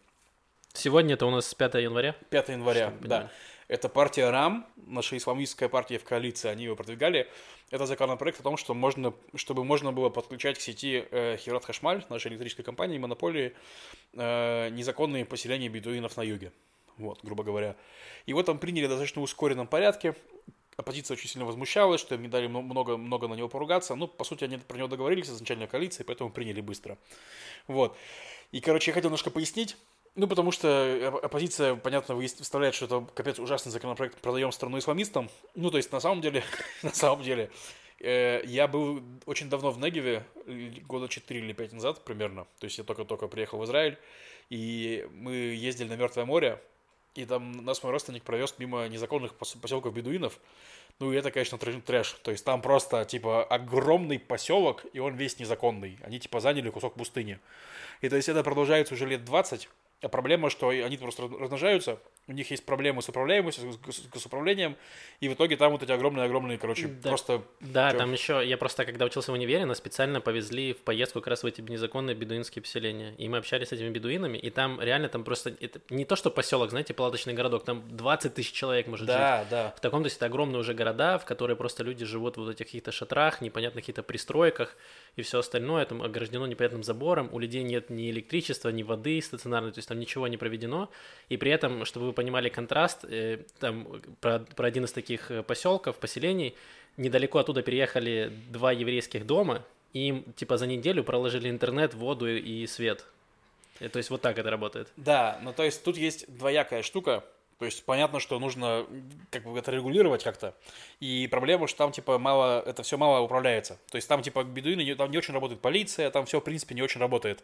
Сегодня это у нас 5 января. 5 января, да. Это партия РАМ, наша исламистская партия в коалиции, они его продвигали. Это законопроект о том, что можно, чтобы можно было подключать к сети э, Хират Хашмаль, нашей электрической компании, монополии, э, незаконные поселения бедуинов на юге. Вот, грубо говоря. Его там приняли в достаточно ускоренном порядке. Оппозиция очень сильно возмущалась, что им не дали много, много на него поругаться. Ну, по сути, они про него договорились изначально коалиции, поэтому приняли быстро. Вот. И, короче, я хотел немножко пояснить. Ну, потому что оп- оппозиция, понятно, вставляет, что это капец ужасный законопроект, продаем страну исламистам. Ну, то есть, на самом деле, на самом деле, э, я был очень давно в Негеве, года 4 или 5 назад примерно. То есть, я только-только приехал в Израиль, и мы ездили на Мертвое море, и там нас мой родственник провез мимо незаконных пос- поселков бедуинов. Ну, и это, конечно, трэш. То есть, там просто, типа, огромный поселок, и он весь незаконный. Они, типа, заняли кусок пустыни. И то есть это продолжается уже лет 20, а проблема, что они просто раз- размножаются, у них есть проблемы с управляемостью, с, гос- с управлением, и в итоге там вот эти огромные-огромные, короче, Да. просто... Да, Чё? там еще, я просто когда учился в универе, нас специально повезли в поездку как раз в эти незаконные бедуинские поселения. И мы общались с этими бедуинами, и там реально там просто, это не то что поселок, знаете, палаточный городок, там 20 тысяч человек может жить. Да, да. В таком, то есть это огромные уже города, в которые просто люди живут в вот этих каких-то шатрах, непонятных каких-то пристройках и все остальное, там ограждено непонятным забором, у людей нет ни электричества, ни воды стационарной, то есть там ничего не проведено, и при этом, чтобы вы понимали контраст, э, там про, про один из таких э, поселков, поселений, недалеко оттуда переехали два еврейских дома, и им типа за неделю проложили интернет, воду и свет. Э, То есть вот так это работает. Да, ну то есть тут есть двоякая штука. То есть понятно, что нужно как бы это регулировать как-то. И проблема, что там типа мало, это все мало управляется. То есть там типа бедуины, там не очень работает полиция, там все в принципе не очень работает.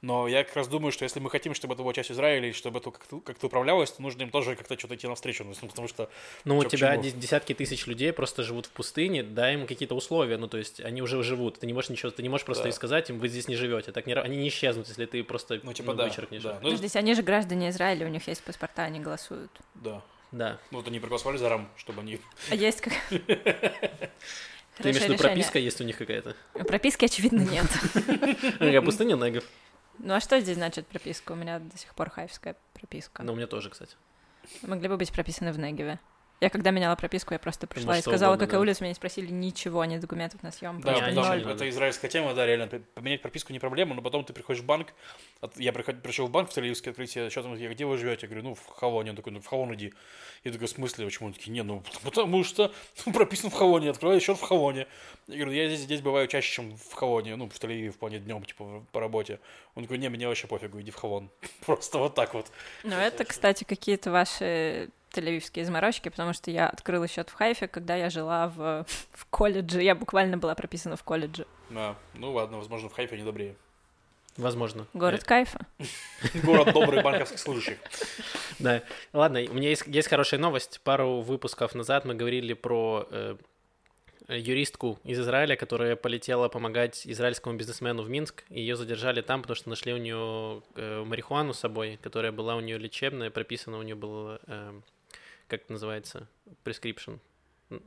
Но я как раз думаю, что если мы хотим, чтобы это была часть Израиля, и чтобы это как-то, как-то управлялось, то нужно им тоже как-то что-то идти навстречу. Ну, потому что Ну, у тебя десятки тысяч людей просто живут в пустыне, дай им какие-то условия, ну, то есть они уже живут, ты не можешь ничего, ты не можешь просто Да. и сказать им, вы здесь не живете, так не, они не исчезнут, если ты просто Ну, типа, да, вычеркнешь. да. Ну, Подождите, они же граждане Израиля, у них есть паспорта, они голосуют. Да. Да. Ну, вот они проголосовали за РАМ, чтобы они... А есть как... Ты имеешь в виду прописка есть у них какая-то? Прописки, очевидно, нет. Ага, пустыня негов. Ну а что здесь значит прописка? У меня до сих пор хайфская прописка. Ну, у меня тоже, кстати. Могли бы быть прописаны в Негеве. Я когда меняла прописку, я просто пришла можешь и сказала, угодно, какая да. улица, меня не спросили ничего, ни документов на съем, Да, потому что это израильская тема, да, реально. Поменять прописку не проблема, но потом ты приходишь в банк, я пришел в банк в Тель-Авивский открытие, что там, я, где вы живете? Я говорю, ну, в Хавоне. Он такой, ну, в Хавон иди. Я такой, в смысле, почему? Он такие, не, ну, потому что ну, прописан в Хавоне, открываю счет в Хавоне. Я говорю, я здесь, здесь бываю чаще, чем в Хавоне, ну, в Тель-Авиве, в плане днем, типа, по работе. Он такой, не, мне вообще пофигу, иди в Хавон. Просто вот так вот. Ну, это, кстати, какие-то ваши тель-авивские заморочки, потому что я открыла счет в Хайфе, когда я жила в, в колледже. Я буквально была прописана в колледже. Да, ну ладно, возможно, в Хайфе не добрее. Возможно. Город кайфа. Город добрых банковских служащих. Да. Ладно, у меня есть, есть хорошая новость. Пару выпусков назад мы говорили про э, юристку из Израиля, которая полетела помогать израильскому бизнесмену в Минск. Ее задержали там, потому что нашли у нее э, марихуану с собой, которая была у нее лечебная, прописана у нее было, э, как это называется, prescription. Э,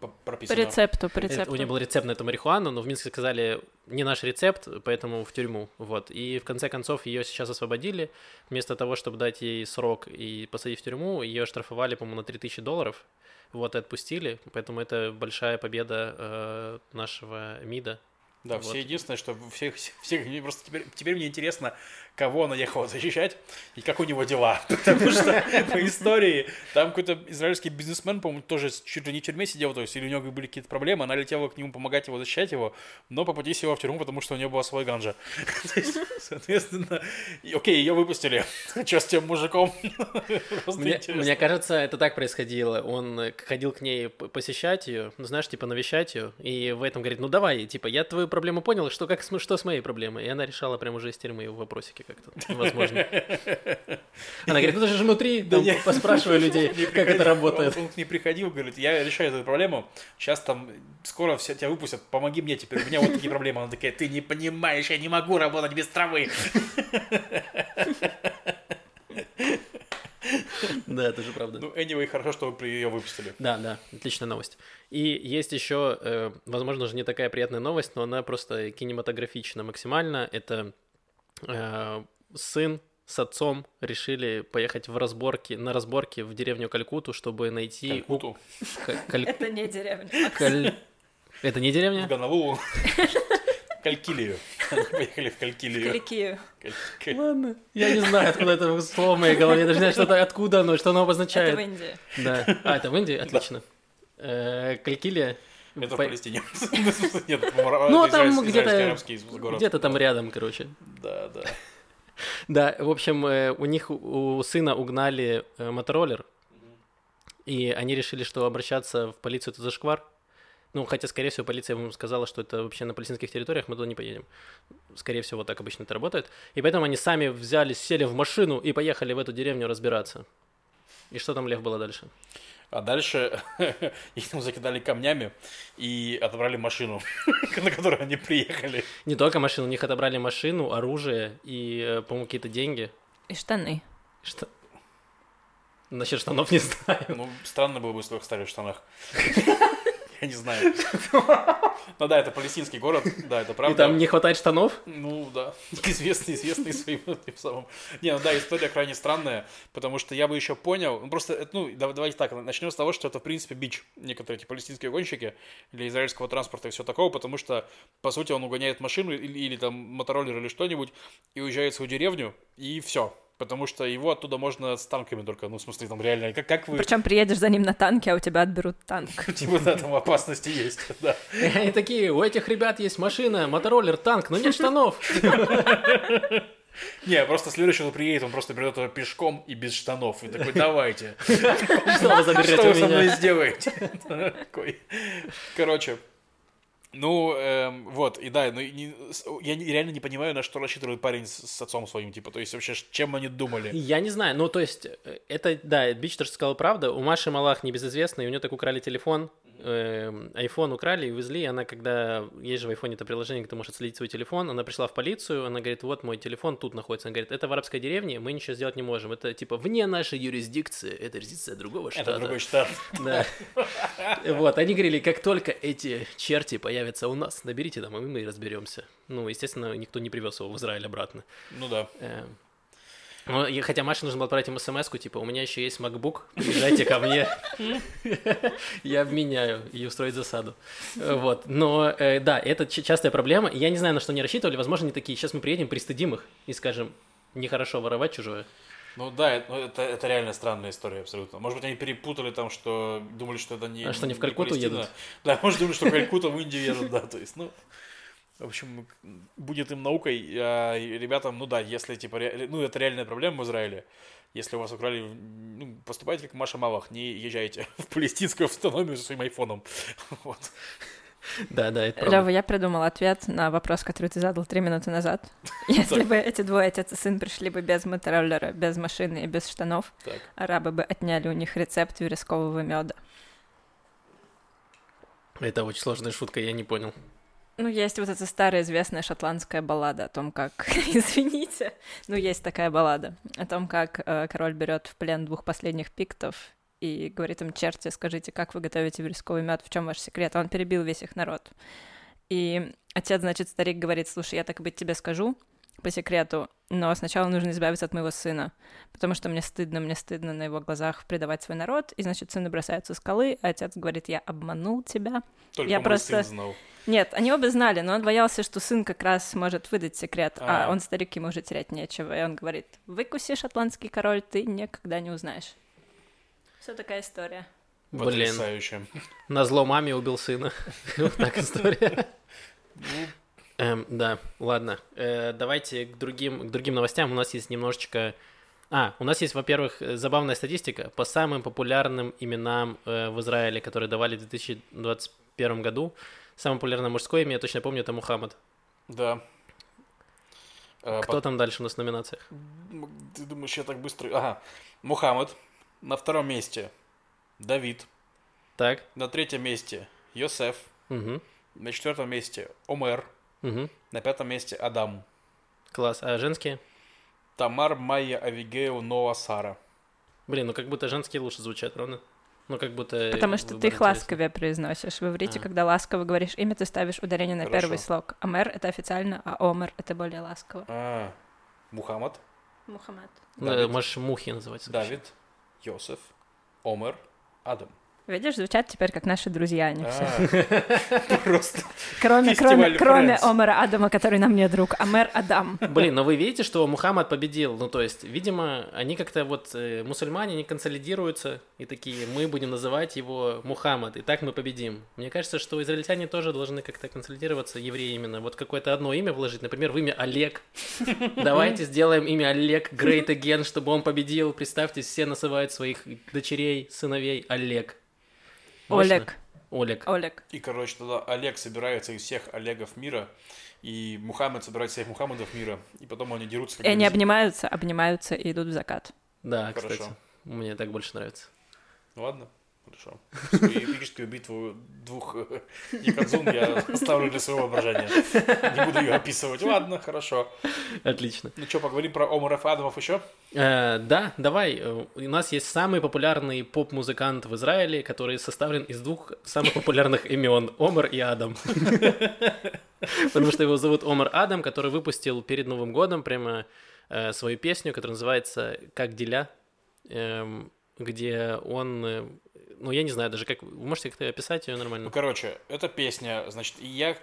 П- По Прописано. рецепту, по это- рецепту. У нее был рецепт на эту марихуану, но в Минске сказали, не наш рецепт, поэтому в тюрьму. Вот. И в конце концов ее сейчас освободили. Вместо того, чтобы дать ей срок и посадить в тюрьму, ее штрафовали, по-моему, на 3000 долларов. Вот, и отпустили. Поэтому это большая победа э, нашего МИДа. Да, Вот. все единственное, что всех, всех, мне просто теперь, теперь мне интересно, кого она ехала защищать и как у него дела. Потому что по истории там какой-то израильский бизнесмен, по-моему, тоже чуть ли не в тюрьме сидел, то есть или у него были какие-то проблемы, она летела к нему помогать его защищать его, но по пути села в тюрьму, потому что у нее была свой ганжа. Соответственно, окей, ее выпустили. Что с тем мужиком? Мне, кажется, это так происходило. Он ходил к ней посещать ее, ну, знаешь, типа навещать ее, и в этом говорит, ну давай, типа, я твою проблему понял, что как что с моей проблемой? И она решала прям уже из тюрьмы в вопросике как-то, возможно. Она говорит, ну ты же внутри, там, не. поспрашивай людей, Не как это работает. Он, он к ней приходил, говорит, я решаю эту проблему, сейчас там скоро все тебя выпустят, помоги мне теперь, у меня вот такие проблемы. Она такая, ты не понимаешь, я не могу работать без травы. Да, это же правда. Ну, anyway, хорошо, что вы ее выпустили. Да, да, отличная новость. И есть еще, э, возможно, же не такая приятная новость, но она просто кинематографична максимально. Это э, сын с отцом решили поехать в разборки, на разборки в деревню Калькуту, чтобы найти... Калькуту, Ка- Каль- Это не деревня. Это не в деревня? Гонолулу, Калькилию. Они поехали в Калькилию. Каликию. Каль- Каль- Ладно. Я не знаю, откуда это слово в моей голове. Я даже не знаю, что это, откуда оно, что оно Это обозначает. в Индии. Да. А, это в Индии? Отлично. Э, Калькилия. Это в Палестине. Нет, Ну, это там где-то-. Где-то там рядом, короче. Да, да. Да, в общем, э, у них, у сына угнали э, мотороллер, и они решили, что обращаться в полицию это зашквар. Ну, хотя, скорее всего, полиция ему сказала, что это вообще на палестинских территориях, мы туда не поедем. Скорее всего, так обычно это работает. И поэтому они сами взяли, сели в машину и поехали в эту деревню разбираться. И что там, Лев, было дальше? А дальше их там закидали камнями и отобрали машину, на которой они приехали. Не только машину, у них отобрали машину, оружие и, э, по-моему, какие-то деньги. И штаны. Что? Насчет штанов не знаю. Ну, странно было бы, если бы их оставили в штанах. Я не знаю. Ну да, это палестинский город, да, это И правда. там не хватает штанов? Ну да, известный, известный своим этим самым. Не, ну да, история крайне странная, потому что я бы еще понял, ну просто, это, ну да- давайте так, начнем с того, что это в принципе бич некоторые эти палестинские гонщики для израильского транспорта и все такого, потому что по сути он угоняет машину или, или там мотороллер или что-нибудь и уезжает в свою деревню и все. Потому что его оттуда можно с танками только, ну, в смысле, там реально, как, как вы, Причем приедешь за ним на танке, а у тебя отберут танк. типа, да, там опасности есть, да. Они такие, у этих ребят есть машина, мотороллер, танк, но нет штанов. Не, просто следующий, кто приедет, он просто берет его пешком и без штанов. И такой, давайте. Что вы со мной сделаете? Такой. Короче, ну, эм, вот, и да, ну, не- я реально не понимаю, на что рассчитывает парень с, с отцом своим, типа, то есть вообще, чем они думали? Я не знаю, ну то есть, э, это, да, Бич тоже сказал правда, у Маши Малах небезызвестный, у нее так украли телефон, iPhone украли и увезли, она когда, есть же в iPhone это приложение, где ты можешь отследить свой телефон, она пришла в полицию, она говорит, вот мой телефон тут находится, она говорит, это в арабской деревне, мы ничего сделать не можем, это типа вне нашей юрисдикции, это юрисдикция другого штата. Это другой штат. Да. Вот, они говорили, как только эти черти появятся у нас, наберите там, и мы разберемся. Ну, естественно, никто не привез его в Израиль обратно. Ну да. Ну, и хотя Маше нужно было отправить им смс типа, у меня еще есть MacBook, приезжайте ко мне, я обменяю и устроить засаду. Вот, но э, да, это частая проблема, я не знаю, на что они рассчитывали, возможно, они такие, сейчас мы приедем, пристыдим их и скажем, нехорошо воровать чужое. Ну да, это, ну, это, это реально странная история абсолютно. Может быть, они перепутали там, что думали, что это не А что, они в Калькутту едут? Да, может, думали, что в Калькутту в Индию едут, да, то есть, ну... В общем, будет им наукой, а ребятам, ну да, если, типа, ре- ну, это реальная проблема в Израиле. Если у вас украли, ну, поступайте как Маша Малах, не езжайте в палестинскую автономию со своим айфоном. Вот. Да, да, это правда. Лёва, я придумал ответ на вопрос, который ты задал три минуты назад. Если бы эти двое, отец и сын, пришли бы без мотороллера, без машины и без штанов, арабы бы отняли у них рецепт верескового меда. Это очень сложная шутка, я не понял. Ну, есть вот эта старая известная шотландская баллада о том, как, извините, ну, есть такая баллада о том, как э, король берет в плен двух последних пиктов и говорит им, черти, скажите, как вы готовите вересковый мед, в чем ваш секрет? А он перебил весь их народ. И отец, значит, старик говорит, слушай, я так и быть тебе скажу по секрету, но сначала нужно избавиться от моего сына, потому что мне стыдно, мне стыдно на его глазах предавать свой народ, и, значит, сын бросается с скалы, а отец говорит, я обманул тебя, Только Я мой просто- сын знал. Нет, они оба знали, но он боялся, что сын как раз может выдать секрет, а, А. он старик, ему уже терять нечего. И он говорит, выкуси, шотландский король, ты никогда не узнаешь. Все такая история. Блин, Потрясающе. на зло маме убил сына. Вот так история. Эм, Да, ладно. Э, Давайте к другим, к другим новостям. У нас есть немножечко... А, у нас есть, во-первых, забавная статистика по самым популярным именам э, в Израиле, которые давали в 2021 году. Самое популярное мужское имя, я точно помню, это Мухаммад. Да. Э, Кто там дальше у нас в номинациях? Ты думаешь, я так быстро... Ага. Мухаммад. На втором месте Давид. Так, На третьем месте Йосеф. угу, На четвертом месте Омер. угу. На пятом месте Адам. Класс. А женские? Тамар, Майя, Авигейл, Ноа, Сара. Блин, ну как будто женские лучше звучат, правда? Ну как будто... Потому что ты их ласковее произносишь. В иврите, А. когда ласково говоришь имя, ты ставишь ударение на Хорошо. первый слог. Амер — это официально, а Омер — это более ласково. А, Мухаммад, Мухаммад. Ну, Давид. можешь мухи называть. вообще. Давид, Йосеф, Омер, Адам. Видишь, звучат теперь как наши друзья, они все. А, Просто. Кроме, кроме, кроме. Омера Адама, который нам не друг. Амер Адам. Блин, но вы видите, что Мухаммад победил? Ну, то есть, видимо, они как-то вот, э, мусульмане, не консолидируются и такие, мы будем называть его Мухаммад, и так мы победим. Мне кажется, что израильтяне тоже должны как-то консолидироваться, евреи именно. Вот какое-то одно имя вложить, например, в имя Олег. Давайте сделаем имя Олег Great Again, чтобы он победил. Представьте, все называют своих дочерей, сыновей Олег. Мощно? Олег. Олег. Олег. И, короче, тогда Олег собирается из всех Олегов мира, и Мухаммед собирает всех Мухаммедов мира, и потом они дерутся. как И они обнимаются, обнимаются и идут в закат. Да, Хорошо. кстати. Мне так больше нравится. Ладно, хорошо. Свою эпическую битву двух э, якадзун я оставлю для своего воображения. Не буду ее описывать. Ладно, хорошо. Отлично. Ну что, поговорим про Омаров Адамов еще? Э, да, давай. Э, У нас есть самый популярный поп-музыкант в Израиле, который составлен из двух самых популярных имен Омар и Адам. Потому что его зовут Омар Адам, который выпустил перед Новым годом прямо свою песню, которая называется «Как деля», эм, где он, ну я не знаю даже как, вы можете как-то описать ее Ну, нормально? короче, эта песня, значит, я,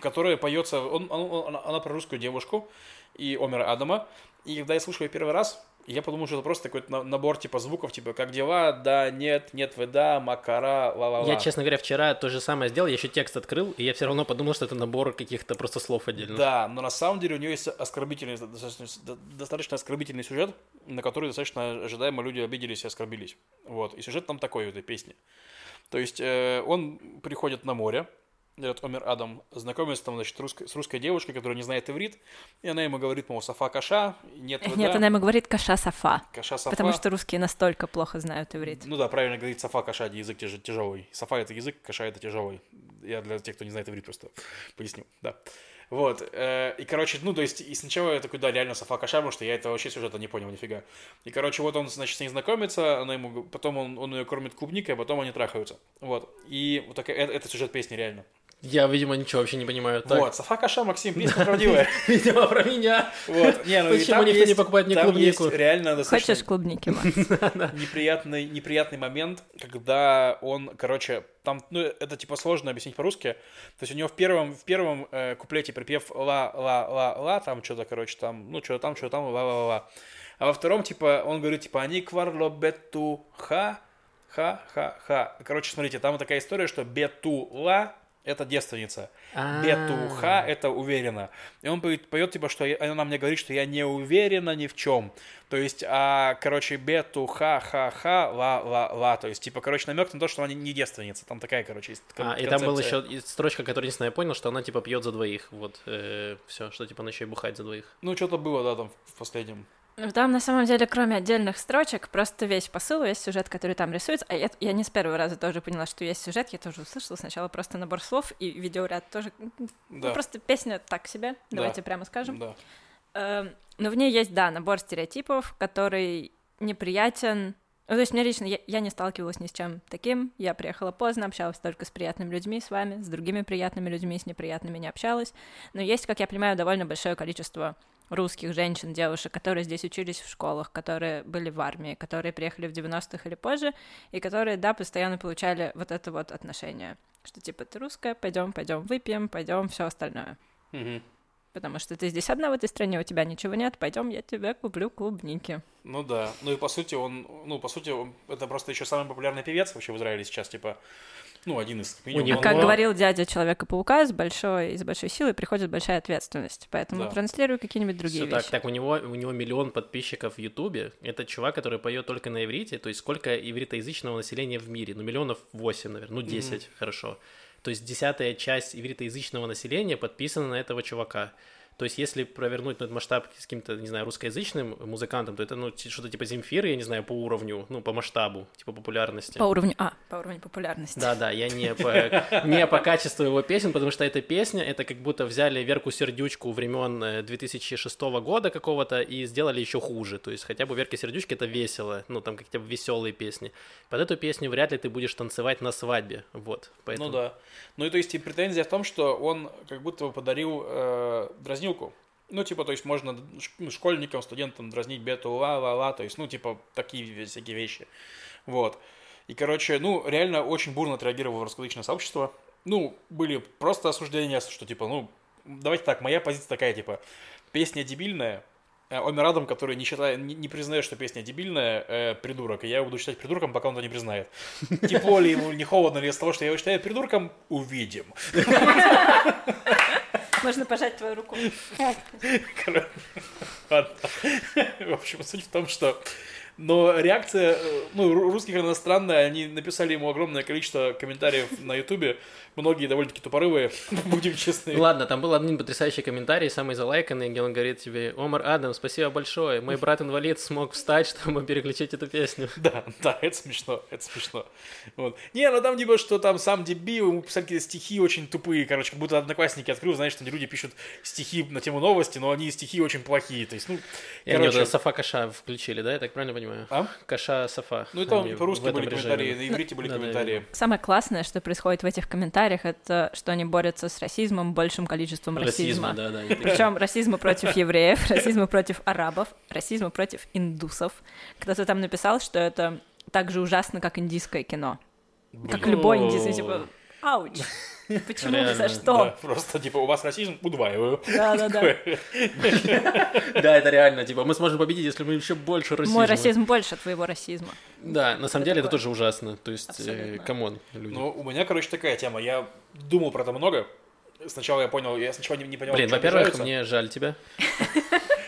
которая поется, он, он- он- она про русскую девушку и Омера Адама. И когда я слушал ее первый раз, я подумал, что это просто такой на- набор типа звуков, типа как дела, да, нет, нет, вы да, макара, ла-ла-ла. Я, честно говоря, вчера то же самое сделал, я еще текст открыл, и я все равно подумал, что это набор каких-то просто слов отдельно. Да, но на самом деле у нее есть оскорбительный, достаточно, достаточно оскорбительный сюжет, на который достаточно ожидаемо люди обиделись и оскорбились. Вот. И сюжет там такой в этой песне. То есть э, он приходит на море, этот Омер Адам, знакомится там, значит, русской- с русской девушкой, которая не знает иврит, и она ему говорит, мол, Сафа Каша, нет вода, Нет, она ему говорит каша сафа. Каша Сафа. Потому что русские настолько плохо знают иврит. Ну да, правильно говорить Сафа Каша, язык тяж- тяжелый. Сафа это язык, Каша это тяжелый. Я для тех, кто не знает иврит, просто поясню, да. Вот, э, и, короче, ну, то есть, и сначала я такой, да, реально Сафа Каша, потому что я этого вообще сюжета не понял нифига. И, короче, вот он, значит, с ней знакомится, она ему, потом он, он ее кормит клубникой, а потом они трахаются. Вот, и вот такая, это, это сюжет песни, реально. Я, видимо, ничего вообще не понимаю. Так, Вот, Сафа Каша, Максим, песня правдивая. видимо, про меня. Вот, не, ну, Почему никто не покупает мне клубнику? реально достаточно Хочешь клубники, Макс? неприятный, неприятный момент, когда он, короче, там, ну, это типа сложно объяснить по-русски. То есть у него в первом, в первом э, куплете припев ла-ла-ла-ла, там что-то, короче, там, ну, что-то там, что-то там, ла-ла-ла. А во втором, типа, он говорит, типа, они кварло бету ха, ха-ха-ха. Короче, смотрите, там такая история, что бету-ла это девственница. А. Бетуха это уверенно. И он поет, типа, что я- она мне говорит, что я не уверена ни в чем. То есть, а, короче, бетуха ха ха ла ла ла. То есть, типа, короче, намек на то, что она не девственница. Там такая, короче, есть кон- А, и там была еще строчка, которую, единственное, я понял, что она типа пьет за двоих. Вот, все, что типа она еще и бухает за двоих. Ну, что-то было, да, там в последнем. Ну, Там, на самом деле, кроме отдельных строчек, просто весь посыл, весь сюжет, который там рисуется. А я, я не с первого раза тоже поняла, что есть сюжет. Я тоже услышала сначала просто набор слов, и видеоряд тоже... ну, Да. просто песня так себе, Да. давайте прямо скажем. Да. Эм, Но в ней есть, да, набор стереотипов, который неприятен. Ну, то есть мне лично, я, я не сталкивалась ни с чем таким. Я приехала поздно, общалась только с приятными людьми, с вами, с другими приятными людьми, с неприятными не общалась. Но есть, как я понимаю, довольно большое количество русских женщин, девушек, которые здесь учились в школах, которые были в армии, которые приехали в 90-х или позже, и которые, да, постоянно получали вот это вот отношение, что типа ты русская, пойдем, пойдем выпьем, пойдем, все остальное. Потому что ты здесь одна в этой стране, у тебя ничего нет, пойдем, я тебе куплю клубники. Ну да. Ну и по сути он, ну по сути он- это просто еще самый популярный певец вообще в Израиле сейчас, типа, ну один из. как минимум. него- Он- Как говорил дядя Человека-паука, с большой, с большой силой приходит большая ответственность. Поэтому Да. транслирую какие-нибудь другие Всё так, вещи. так у него, у него миллион подписчиков в Ютубе. Это чувак, который поет только на иврите. То есть сколько ивритоязычного населения в мире? Ну, миллионов восемь, наверное. Ну, 10, хорошо. То есть десятая часть ивритоязычного населения подписана на этого чувака. То есть, если провернуть на этот масштаб с каким-то, не знаю, русскоязычным музыкантом, то это, ну, что-то типа Земфиры, я не знаю, по уровню, ну, по масштабу, типа популярности. По уровню... А, по уровню популярности. Да, да, я не по, не по качеству его песен, потому что эта песня, это как будто взяли Верку Сердючку времен э, 2006 года какого-то и сделали еще хуже. То есть хотя бы Верка Сердючки это весело, ну там какие-то веселые песни. Под эту песню вряд ли ты будешь танцевать на свадьбе, вот. Поэтому... Ну да. Ну и то есть и претензия в том, что он как будто бы подарил э, дразнилку. Ну, типа, то есть можно ну, школьникам, студентам дразнить бету ла-ла-ла, то есть, ну, типа, такие всякие вещи. Вот. И, короче, ну, реально очень бурно отреагировало русскоязычное сообщество. Ну, были просто осуждения, что, типа, ну, давайте так, моя позиция такая, типа, песня дебильная, Омер Адам, который не, считает, не, не признает, что песня дебильная, э, придурок. И я его буду считать придурком, пока он это не признает. Тепло ли ему, не холодно ли из того, что я его считаю придурком, увидим. Можно пожать твою руку. В общем, суть в том, что... Но реакция, э, ну, ру- русских иностранная, они написали ему огромное количество комментариев на Ютубе, многие довольно-таки тупорывые, будем честны. Ладно, там был один потрясающий комментарий, самый залайканный, где он говорит тебе, Омар Адам, спасибо большое, мой брат-инвалид смог встать, чтобы переключить эту песню. Да, да, это смешно, это смешно. Вот. Не, ну там типа, что там сам дебил, ему писали какие-то стихи очень тупые, короче, как будто одноклассники открыл, знаешь, что люди пишут стихи на тему новости, но они стихи очень плохие, то есть, ну, они вот короче... это Софа Каша включили, да, я так правильно понимаю? А? Каша Софа. Ну и там Они по-русски были режиме. комментарии, на иврите были комментарии. Самое классное, что происходит в этих комментариях, это что они борются с расизмом, большим количеством расизма. Расизма, да, да. Причем расизма против евреев, расизма против арабов, расизма против индусов. Кто-то там написал, что это так же ужасно, как индийское кино. Как О. индийский, типа, ouch. Почему? Реально, За Да, что? просто типа у вас расизм, удваиваю. Да-да-да. Да, это реально, типа, мы сможем победить, если мы еще больше расизма. Мой расизм больше твоего расизма. Да, на самом деле это тоже ужасно. То есть, э, come on, люди. Ну, у меня, короче, такая тема. Я думал про это много. Сначала я понял, я сначала не, не понял, Блин, во-первых, мне жаль тебя.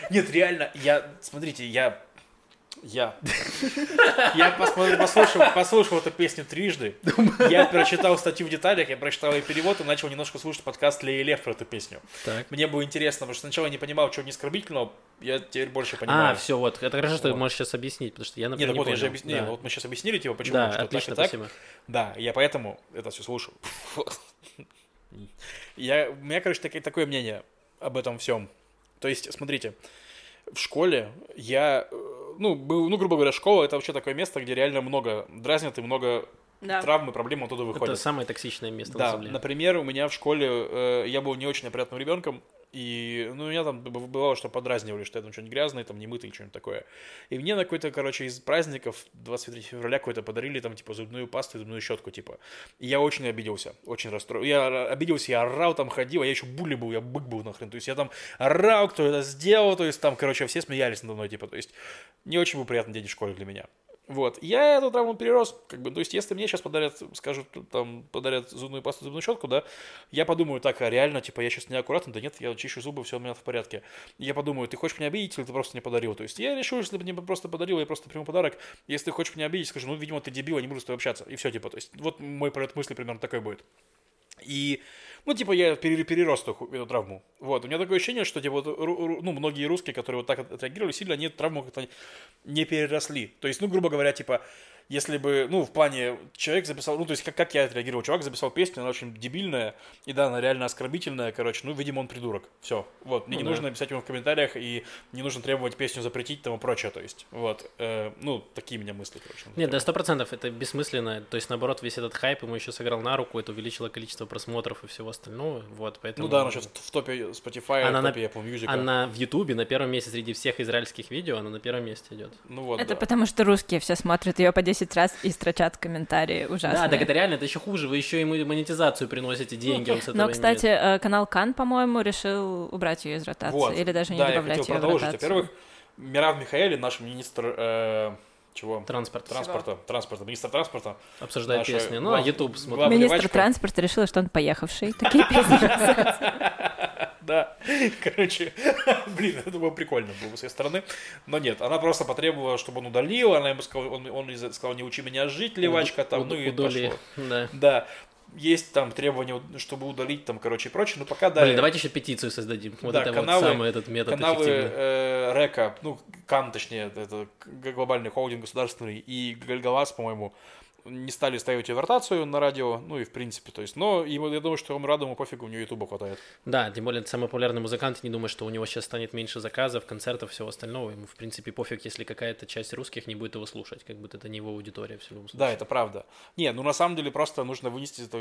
Нет, реально, я, смотрите, я, я, я посмотр- послушал, послушал эту песню трижды, я прочитал статью в деталях, я прочитал ее перевод и начал немножко слушать подкаст Лея Лев про эту песню. Так. Мне было интересно, потому что сначала я не понимал, что не оскорбительного, я теперь больше понимаю. А, все, вот, это хорошо, что ты Вот. можешь сейчас объяснить, потому что я, Нет, например, так не вот я же понял. объяснил, Да. вот мы сейчас объяснили, типа, почему, Да, что отлично, так и так. спасибо. Да, я поэтому это все слушал. Я, у меня, короче, такое, такое мнение об этом всем. То есть, смотрите, в школе я, э, ну, был, ну, грубо говоря, школа это вообще такое место, где реально много дразнят и много Да. травм и проблем оттуда Это выходят. самое токсичное место на Да, Земле. например, у меня в школе э, я был не очень опрятным ребенком, и, ну, меня там бывало, что подразнивали, что я там что-нибудь грязное, там, не мытый, что-нибудь такое. И мне на какой-то, короче, из праздников 23 февраля какой-то подарили, там, типа, зубную пасту и зубную щетку, типа. И я очень обиделся, очень расстроил. Я обиделся, я орал, там, ходил, а я еще були был, я бык был нахрен. То есть я там орал, кто это сделал, то есть там, короче, все смеялись надо мной, типа, то есть не очень был приятный день в школе для меня. Вот, я эту травму перерос, как бы, то есть, если мне сейчас подарят, скажут, там, подарят зубную пасту, зубную щетку, да, я подумаю, так, а реально, типа, я сейчас неаккуратно, да нет, я чищу зубы, все у меня в порядке. Я подумаю, ты хочешь меня обидеть или ты просто мне подарил? То есть, я решил, если бы мне просто подарил, я просто приму подарок. Если ты хочешь меня обидеть, скажу, ну, видимо, ты дебил, я не буду с тобой общаться. И все, типа, то есть, вот мой полет мысли примерно такой будет. И, ну, типа, я пере- перерос эту, эту травму. Вот, у меня такое ощущение, что, типа, вот, ну, многие русские, которые вот так от- отреагировали, сильно они эту травму как-то не переросли. То есть, ну, грубо говоря, типа, если бы, ну, в плане, человек записал, ну, то есть, как, как я отреагировал, чувак записал песню, она очень дебильная, и да, она реально оскорбительная, короче, ну, видимо, он придурок, все, вот, мне Ну не да. нужно писать ему в комментариях, и не нужно требовать песню запретить, там и прочее, то есть, вот, э, ну, такие у меня мысли, короче. на Нет, да, сто процентов это бессмысленно. То есть, наоборот, весь этот хайп ему еще сыграл на руку, это увеличило количество просмотров и всего остального. Вот, поэтому. Ну да, она сейчас в топе Spotify, Она в на- топе Apple Music. Она в Ютубе на первом месте среди всех израильских видео, она на первом месте идет. Ну вот, Это да. потому, что русские все смотрят ее по 10 раз и строчат комментарии ужасные. Да, так это реально, это еще хуже. Вы еще ему монетизацию приносите, деньги он с этого Но, имеет. кстати, э, канал Кан, по-моему, решил убрать ее из ротации. Вот. Или даже не да, я добавлять хотел ее в продолжить. ротацию. Во-первых, Мирав Михаэль, наш министр э, чего? Транспорт. Транспорта, транспорта, министр транспорта. Обсуждает Наша песни. Ну, а YouTube смотрит. Министр транспорта решила, что он поехавший. Такие песни. Да, короче, блин, это было прикольно было бы с ее стороны. Но нет, она просто потребовала, чтобы он удалил, она ему сказала, он, он сказал, не учи меня жить, левачка, там, ну и пошло. Да. Да, есть там требования, чтобы удалить, там, короче, и прочее, но пока, да, Блин, давайте еще петицию создадим. Вот Да, это каналы- вот самый этот метод каналы эффективный. э, РЭКа, ну, КАН, точнее, это глобальный холдинг государственный, и Гальгалас, по-моему, не стали ставить ротацию на радио, ну и в принципе, то есть, но ему, я думаю, что Рамрадому пофигу, у него ютуба хватает. Да, тем более это самый популярный музыкант, не думаю, что у него сейчас станет меньше заказов, концертов, всего остального. Ему, в принципе, пофиг, если какая-то часть русских не будет его слушать, как будто это не его аудитория в любом случае. Да, это правда. Не, ну на самом деле просто нужно вынести это,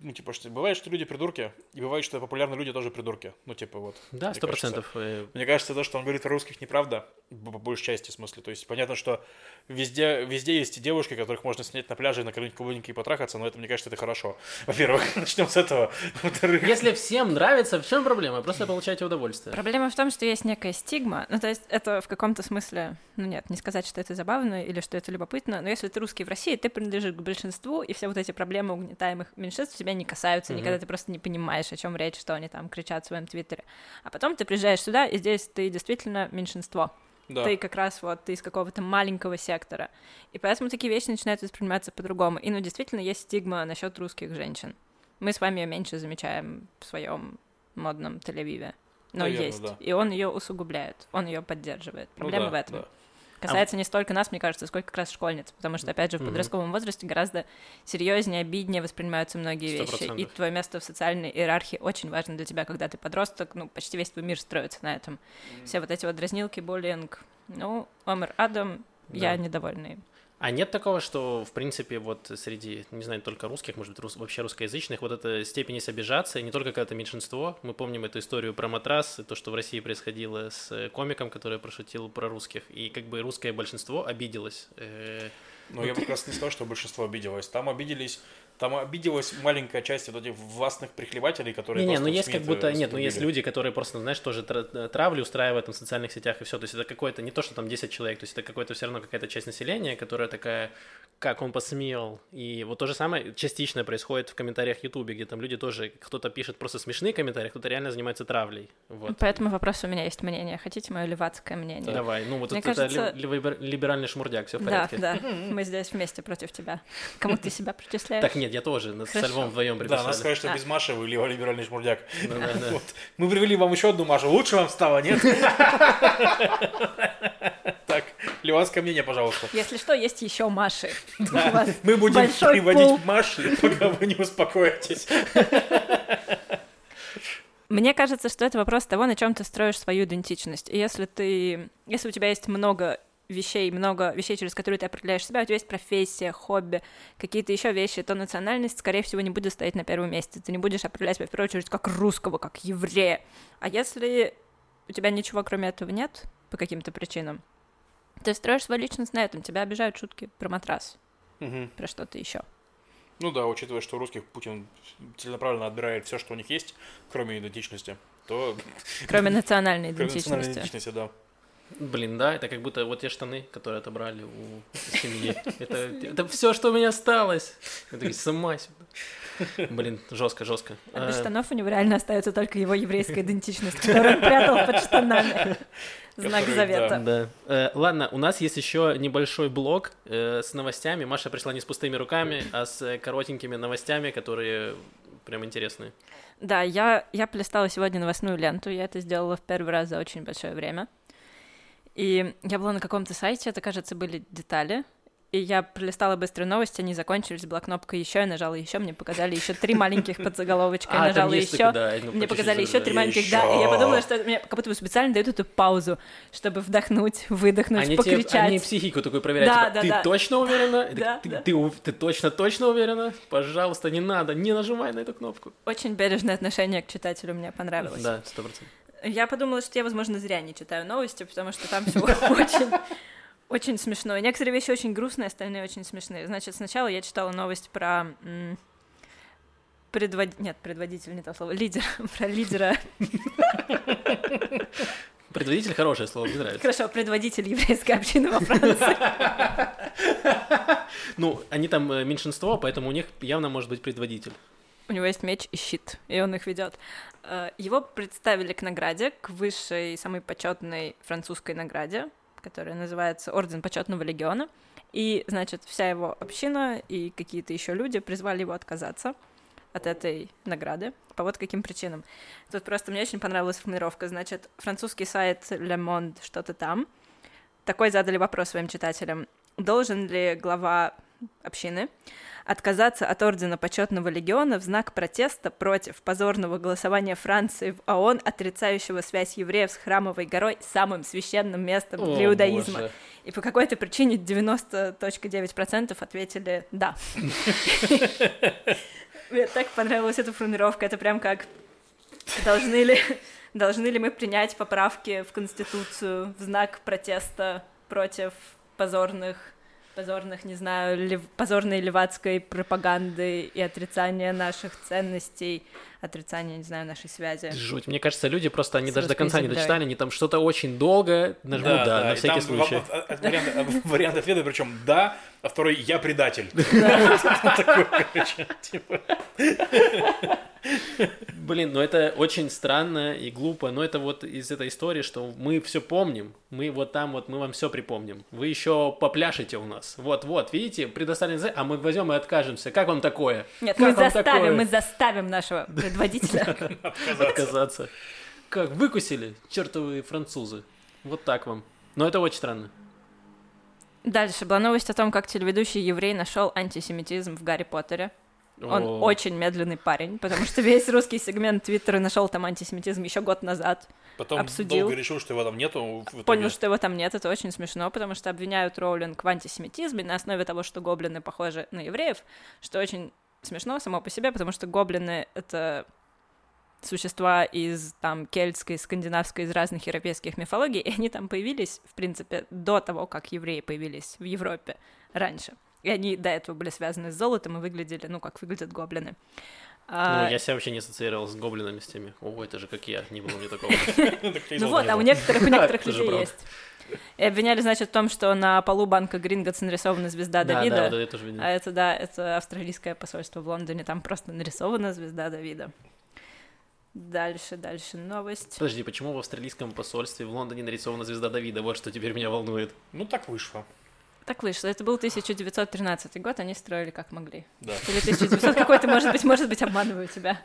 ну типа, что бывает, что люди придурки, и бывает, что популярные люди тоже придурки. Ну типа вот. Да, сто процентов. э, Мне кажется, то, что он говорит о русских, неправда, по большей части в смысле. То есть понятно, что везде, везде есть и девушки, которых можно снять на пляже и накормить клубники и потрахаться, но это, мне кажется, это хорошо. Во-первых, начнем с этого. Во-вторых, Если всем нравится, в чем проблема? Просто получайте удовольствие. Проблема в том, что есть некая стигма. Ну, то есть это в каком-то смысле, ну нет, не сказать, что это забавно или что это любопытно, но если ты русский в России, ты принадлежишь к большинству, и все вот эти проблемы угнетаемых меньшинств тебя не касаются, Мгм. никогда ты просто не понимаешь, о чем речь, что они там кричат в своем твиттере. А потом ты приезжаешь сюда, и здесь ты действительно меньшинство. Да. Ты как раз вот, ты из какого-то маленького сектора. И поэтому такие вещи начинают восприниматься по-другому. И, ну, действительно, есть стигма насчет русских женщин. Мы с вами ее меньше замечаем в своем модном Тель-Авиве. Но Наверно, есть. да. И он ее усугубляет, он ее поддерживает. Ну Проблема да, в этом. да. Касается не столько нас, мне кажется, сколько как раз школьниц. Потому что, опять же, в подростковом возрасте гораздо серьезнее, обиднее воспринимаются многие Сто вещи. И твое место в социальной иерархии очень важно для тебя, когда ты подросток. Ну, почти весь твой мир строится на этом. Все вот эти вот дразнилки, буллинг. Ну, Омер Адам, я Да. недовольна им. А нет такого, что, в принципе, вот среди, не знаю, только русских, может быть, рус- вообще русскоязычных, вот эта степень обижаться, и не только когда это меньшинство. Мы помним эту историю про матрас, и то, что в России происходило с комиком, который прошутил про русских, и как бы русское большинство обиделось. э, Но я бы как раз не сказал, что большинство обиделось. Там обиделись, там обиделась маленькая часть вот этих властных прихлебателей, которые Не, не, ну есть как это будто, нет, ну есть люди, которые просто, знаешь, тоже тра- травли устраивают там в социальных сетях и все. То есть это какое-то, не то, что там 10 человек, то есть это какое-то все равно какая-то часть населения, которая такая, как он посмел. И вот то же самое частично происходит в комментариях Ютубе, где там люди тоже, кто-то пишет просто смешные комментарии, кто-то реально занимается травлей. Вот. Поэтому вопрос у меня есть мнение. Хотите мое левацкое мнение? Давай, ну вот Мне это кажется- либер- либеральный шмурдяк, все в Да, порядке. да. Мы здесь вместе против тебя. Кому ты себя причисляешь? Так нет, я тоже с Хорошо. Львом вдвоем Да, приписали. надо сказать, что А. без Маши вы либеральный шмурдяк. Да-да-да. Вот. Мы привели вам еще одну Машу. Лучше вам стало, нет? Так, ливанское мнение, пожалуйста. Если что, есть еще Маши. Мы будем приводить. Маши, пока вы не успокоитесь. Мне кажется, что это вопрос того, на чем ты строишь свою идентичность. И если ты, если у тебя есть много вещей, много вещей, через которые ты определяешь себя, у тебя есть профессия, хобби, какие-то еще вещи, то национальность, скорее всего, не будет стоять на первом месте. Ты не будешь определять себя в первую очередь как русского, как еврея. А если у тебя ничего кроме этого нет по каким-то причинам, ты строишь свою личность на этом. Тебя обижают шутки про матрас, Мгм. про что-то еще. Ну да, учитывая, что у русских Путин целенаправленно отбирает все, что у них есть, кроме идентичности, то... Кроме национальной Кроме национальной идентичности. идентичности, да. Блин, да, это как будто вот те штаны, которые отобрали у семьи. Это, это все, что у меня осталось. Я такой, сама сюда. Блин, жестко, жестко. А без А, штанов у него реально остается только его еврейская идентичность, которую он прятал под штанами. Знак Который, завета. Да. Э, ладно, у нас есть еще небольшой блок э, с новостями. Маша пришла не с пустыми руками, а с э, коротенькими новостями, которые прям интересные. Да, я, я полистала сегодня новостную ленту, я это сделала в первый раз за очень большое время. И я была на каком-то сайте, это, кажется, были детали, и я пролистала быстро новости, они закончились, была кнопка еще, я нажала еще, мне показали еще три маленьких подзаголовочка, я А, нажала еще, такой, мне по показали еще три маленьких, да, и я подумала, что мне как будто бы специально дают эту паузу, чтобы вдохнуть, выдохнуть, покричать. они психику такую проверяют, ты точно уверена? Ты точно-точно уверена? Пожалуйста, не надо, не нажимай на эту кнопку. Очень бережное отношение к читателю мне понравилось. Да, сто процентов. Я подумала, что я, возможно, зря не читаю новости, потому что там все очень, очень смешно. И Некоторые вещи очень грустные, остальные очень смешные. Значит, сначала я читала новость про предвод... Нет, предводитель, не то слово, лидер, про лидера, Предводитель хорошее слово, мне нравится. хорошо, предводитель еврейской общины во Франции. Ну, они там э, меньшинство, поэтому у них явно может быть предводитель. У него есть меч и щит, и он их ведет. Его представили к награде, к высшей, самой почетной французской награде, которая называется Орден почетного легиона. И, значит, вся его община и какие-то еще люди призвали его отказаться от этой награды. По вот каким причинам. Тут просто мне очень понравилась формулировка. Значит, французский сайт Le Monde что-то там. Такой задали вопрос своим читателям. Должен ли глава общины отказаться от ордена почетного легиона в знак протеста против позорного голосования Франции в ООН, отрицающего связь евреев с храмовой горой, самым свинным местом О, для иудаизма. боже. И по какой-то причине 90.9% ответили «да». Мне так понравилась эта формулировка. Это прям как должны ли, должны ли мы принять поправки в Конституцию в знак протеста против позорных позорных, не знаю, лев- позорной левацкой пропаганды и отрицания наших ценностей, отрицания, не знаю, нашей связи. Жуть. Мне кажется, люди просто, они даже до конца не дочитали, они там что-то очень долго нажмут «да», на и всякий там случай. а- а- Вариант, а, вариант ответа, причем да, а второй я предатель. Типа. Блин, ну это очень странно и глупо, но это вот из этой истории, что мы все помним, мы вот там вот, мы вам все припомним. Вы еще попляшете у нас. Вот-вот, видите, предоставили, за- а мы возьмем и откажемся. Как вам такое? Нет, Как мы заставим, такое? мы заставим нашего предводителя. отказаться. Как, выкусили, чертовы французы. Вот так вам. Но это очень странно. Дальше была новость о том, как телеведущий еврей нашел антисемитизм в Гарри Поттере. Он О. очень медленный парень, потому что весь русский сегмент Твиттера нашел там антисемитизм еще год назад. Потом Обсудил. долго решил, что его там нету. в итоге. Понял, что его там нет, это очень смешно, потому что обвиняют Роулинг в антисемитизме на основе того, что гоблины похожи на евреев, что очень смешно само по себе, потому что гоблины — это существа из там кельтской, скандинавской, из разных европейских мифологий, и они там появились, в принципе, до того, как евреи появились в Европе раньше. И они до этого были связаны с золотом и выглядели, ну, как выглядят гоблины. А, Ну, я себя вообще не ассоциировал с гоблинами с теми. О, это же как я, не было мне такого. Ну вот, а у некоторых, у некоторых людей есть. И обвиняли, значит, в том, что на полу банка Гринготс нарисована звезда Да, Давида. да, вот это тоже видел. А это, да, это австралийское посольство в Лондоне, там просто нарисована звезда Давида. Дальше, дальше новость. Подожди, почему в австралийском посольстве в Лондоне нарисована звезда Давида? Вот что теперь меня волнует. Ну так вышло. Так вышло, это был 1913 год, они строили как могли. Да. Или 1900 какой-то, может быть, может быть, обманываю тебя.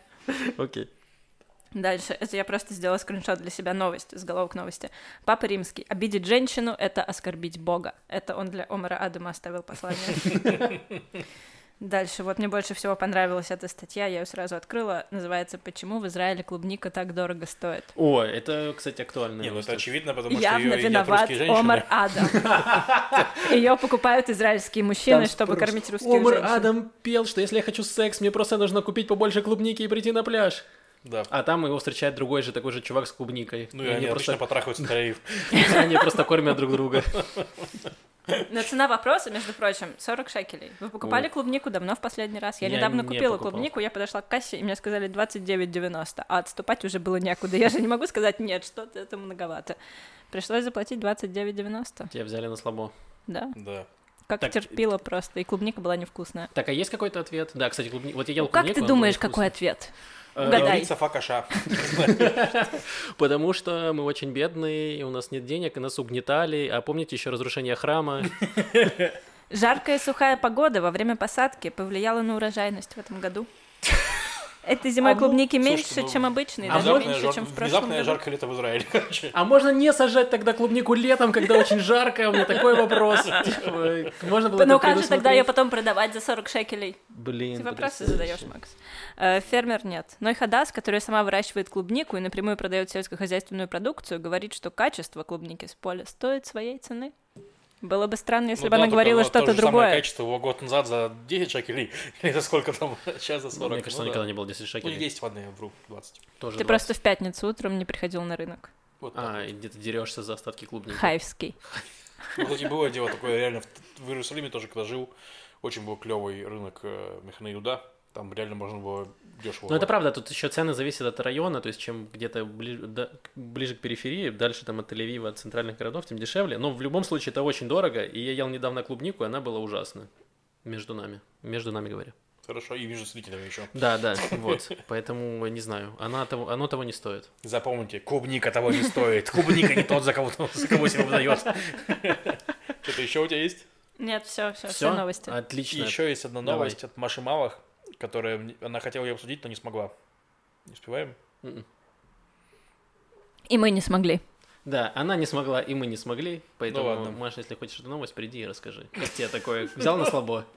Окей. Дальше, это я просто сделала скриншот для себя новость, заголовок новости. Папа Римский. Обидеть женщину — это оскорбить Бога. Это он для Омара Адама оставил послание. Дальше, вот мне больше всего понравилась эта статья, я ее сразу открыла, называется «Почему в Израиле клубника так дорого стоит?» О, это, кстати, актуально. Не, ну это очевидно, потому что Явно ее едят виноват. Омар Адам. Ее покупают израильские мужчины, чтобы кормить русских Омар женщин. Адам пел, что если я хочу секс, мне просто нужно купить побольше клубники и прийти на пляж. Да. А там его встречает другой же такой же чувак с клубникой. Ну и они просто, потрахаются троих. они просто кормят друг друга. Но цена вопроса, между прочим, 40 шекелей. Вы покупали клубнику давно в последний раз? Я, Я недавно не купила покупал. клубнику, я подошла к кассе, и мне сказали 29,90, а отступать уже было некуда. Я же не могу сказать, нет, что-то это многовато. Пришлось заплатить 29,90, Тебя взяли на слабо. да. Да. Как Так- терпила просто, и клубника была невкусная. Так, а есть какой-то ответ? Да, кстати, клубни... вот я ел Ну, как клубнику, ты она думаешь, какой ответ? Э, Угадай. Факаша. Потому что мы очень бедные, и у нас нет денег, и нас угнетали. А помните еще разрушение храма? Жаркая и сухая погода во время посадки повлияла на урожайность в этом году. Этой зимой А, ну, клубники слушайте, меньше, ну, чем обычные, а даже меньше, жар- чем в прошлом внезапное году. жаркое лето в Израиле, короче. А можно не сажать тогда клубнику летом, когда очень жарко? У меня такой вопрос. Типа, можно было Ну это как же тогда ее потом продавать за 40 шекелей? Блин, Ты вопросы задаешь, Макс. Э, Фермер нет. Ной Хадас, который сама выращивает клубнику и напрямую продает сельскохозяйственную продукцию, говорит, что качество клубники с поля стоит своей цены. Было бы странно, если Ну бы да, она говорила что-то же самое другое. качество его год назад за 10 шекелей, или за сколько там, сейчас за 40. Мне кажется, Ну да. никогда не было 10 Ну, не шекелей. 10, ладно, я вру, 20. Тоже Ты 20. просто в пятницу утром не приходил на рынок. Вот А, вот. и где-то дерешься за остатки клубники. Хайвский. Ну, кстати, было дело такое, реально, в, в Иерусалиме тоже, когда жил, очень был клевый рынок э, Механа Юда, там реально можно было дешево. Ну, это правда, тут еще цены зависят от района, то есть чем где-то бли- да- ближе к периферии, дальше там от Тель-Авива, от центральных городов, тем дешевле. Но в любом случае это очень дорого, и я ел недавно клубнику, и она была ужасна. Между нами. Между нами говоря. Хорошо, и между зрителями еще. Да, да, вот. Поэтому, не знаю, она того, оно того не стоит. Запомните, клубника того не стоит. Клубника не тот, за кого, за кого себя выдает. Что-то еще у тебя есть? Нет, все, все, все Все? новости. И Отлично. еще есть одна Давай. новость от Маши Малых, которая она хотела ее обсудить, но не смогла. Не успеваем? Мгм. И мы не смогли. Да, она не смогла, и мы не смогли, поэтому, ладно. Маша, если хочешь эту новость, приди и расскажи. Как тебе такое? Взял на слабо?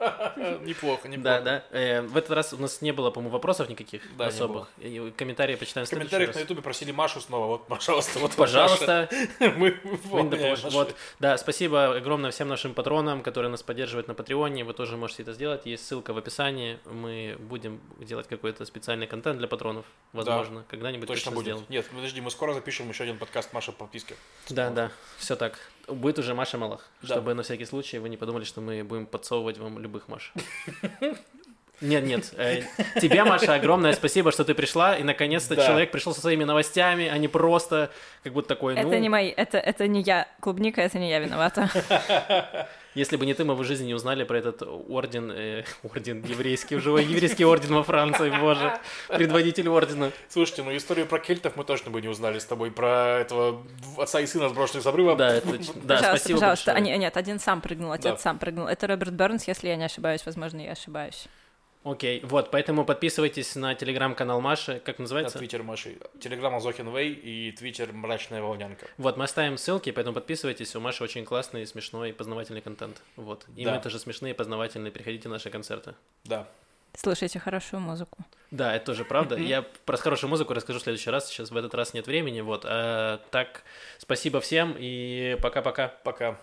Неплохо, неплохо. Да, да. Э, в этот раз у нас не было, по-моему, вопросов никаких Да, особых. И комментарии почитаем В комментариях раз. на ютубе просили Машу снова. Вот, пожалуйста, вот Пожалуйста. Мы Вот, да, спасибо огромное всем нашим патронам, которые нас поддерживают на Патреоне. Вы тоже можете это сделать. Есть ссылка в описании. Мы будем делать какой-то специальный контент для патронов. Возможно, когда-нибудь Точно будет. сделаем. Нет, подожди, мы скоро запишем еще один подкаст Маша по подписке. Да, да, все так. Будет уже Маша Малах, Да. чтобы на всякий случай вы не подумали, что мы будем подсовывать вам любых Маш. Нет, нет. э, Тебе, Маша, огромное спасибо, что ты пришла, и наконец-то Да. человек пришел со своими новостями, а не просто как будто такой, ну, Это не мои, это, это не я. Клубника, это не я виновата. если бы не ты, мы бы в жизни не узнали про этот орден, э, орден еврейский, уже еврейский орден во Франции, боже, предводитель ордена. Слушайте, ну историю про кельтов мы точно бы не узнали с тобой. Про этого отца и сына, сброшенных с обрыва. Да, это, да, пожалуйста, спасибо пожалуйста. большое. А, не- нет, один сам прыгнул, отец Да. сам прыгнул. Это Роберт Бернс, если я не ошибаюсь. Возможно, я ошибаюсь. Окей, вот, поэтому подписывайтесь на телеграм-канал Маши, как На называется? твиттер Маши. Телеграм Азохин Вэй и твиттер Мрачная Волнянка. Вот, мы оставим ссылки, поэтому подписывайтесь. У Маши очень классный, смешной, познавательный контент. Вот. И Да. мы тоже смешные, познавательные. Приходите на наши концерты. Да. Слушайте хорошую музыку. Да, это тоже правда. Я про хорошую музыку расскажу в следующий раз. Сейчас в этот раз нет времени. Вот. А, так, спасибо всем и пока-пока. Пока.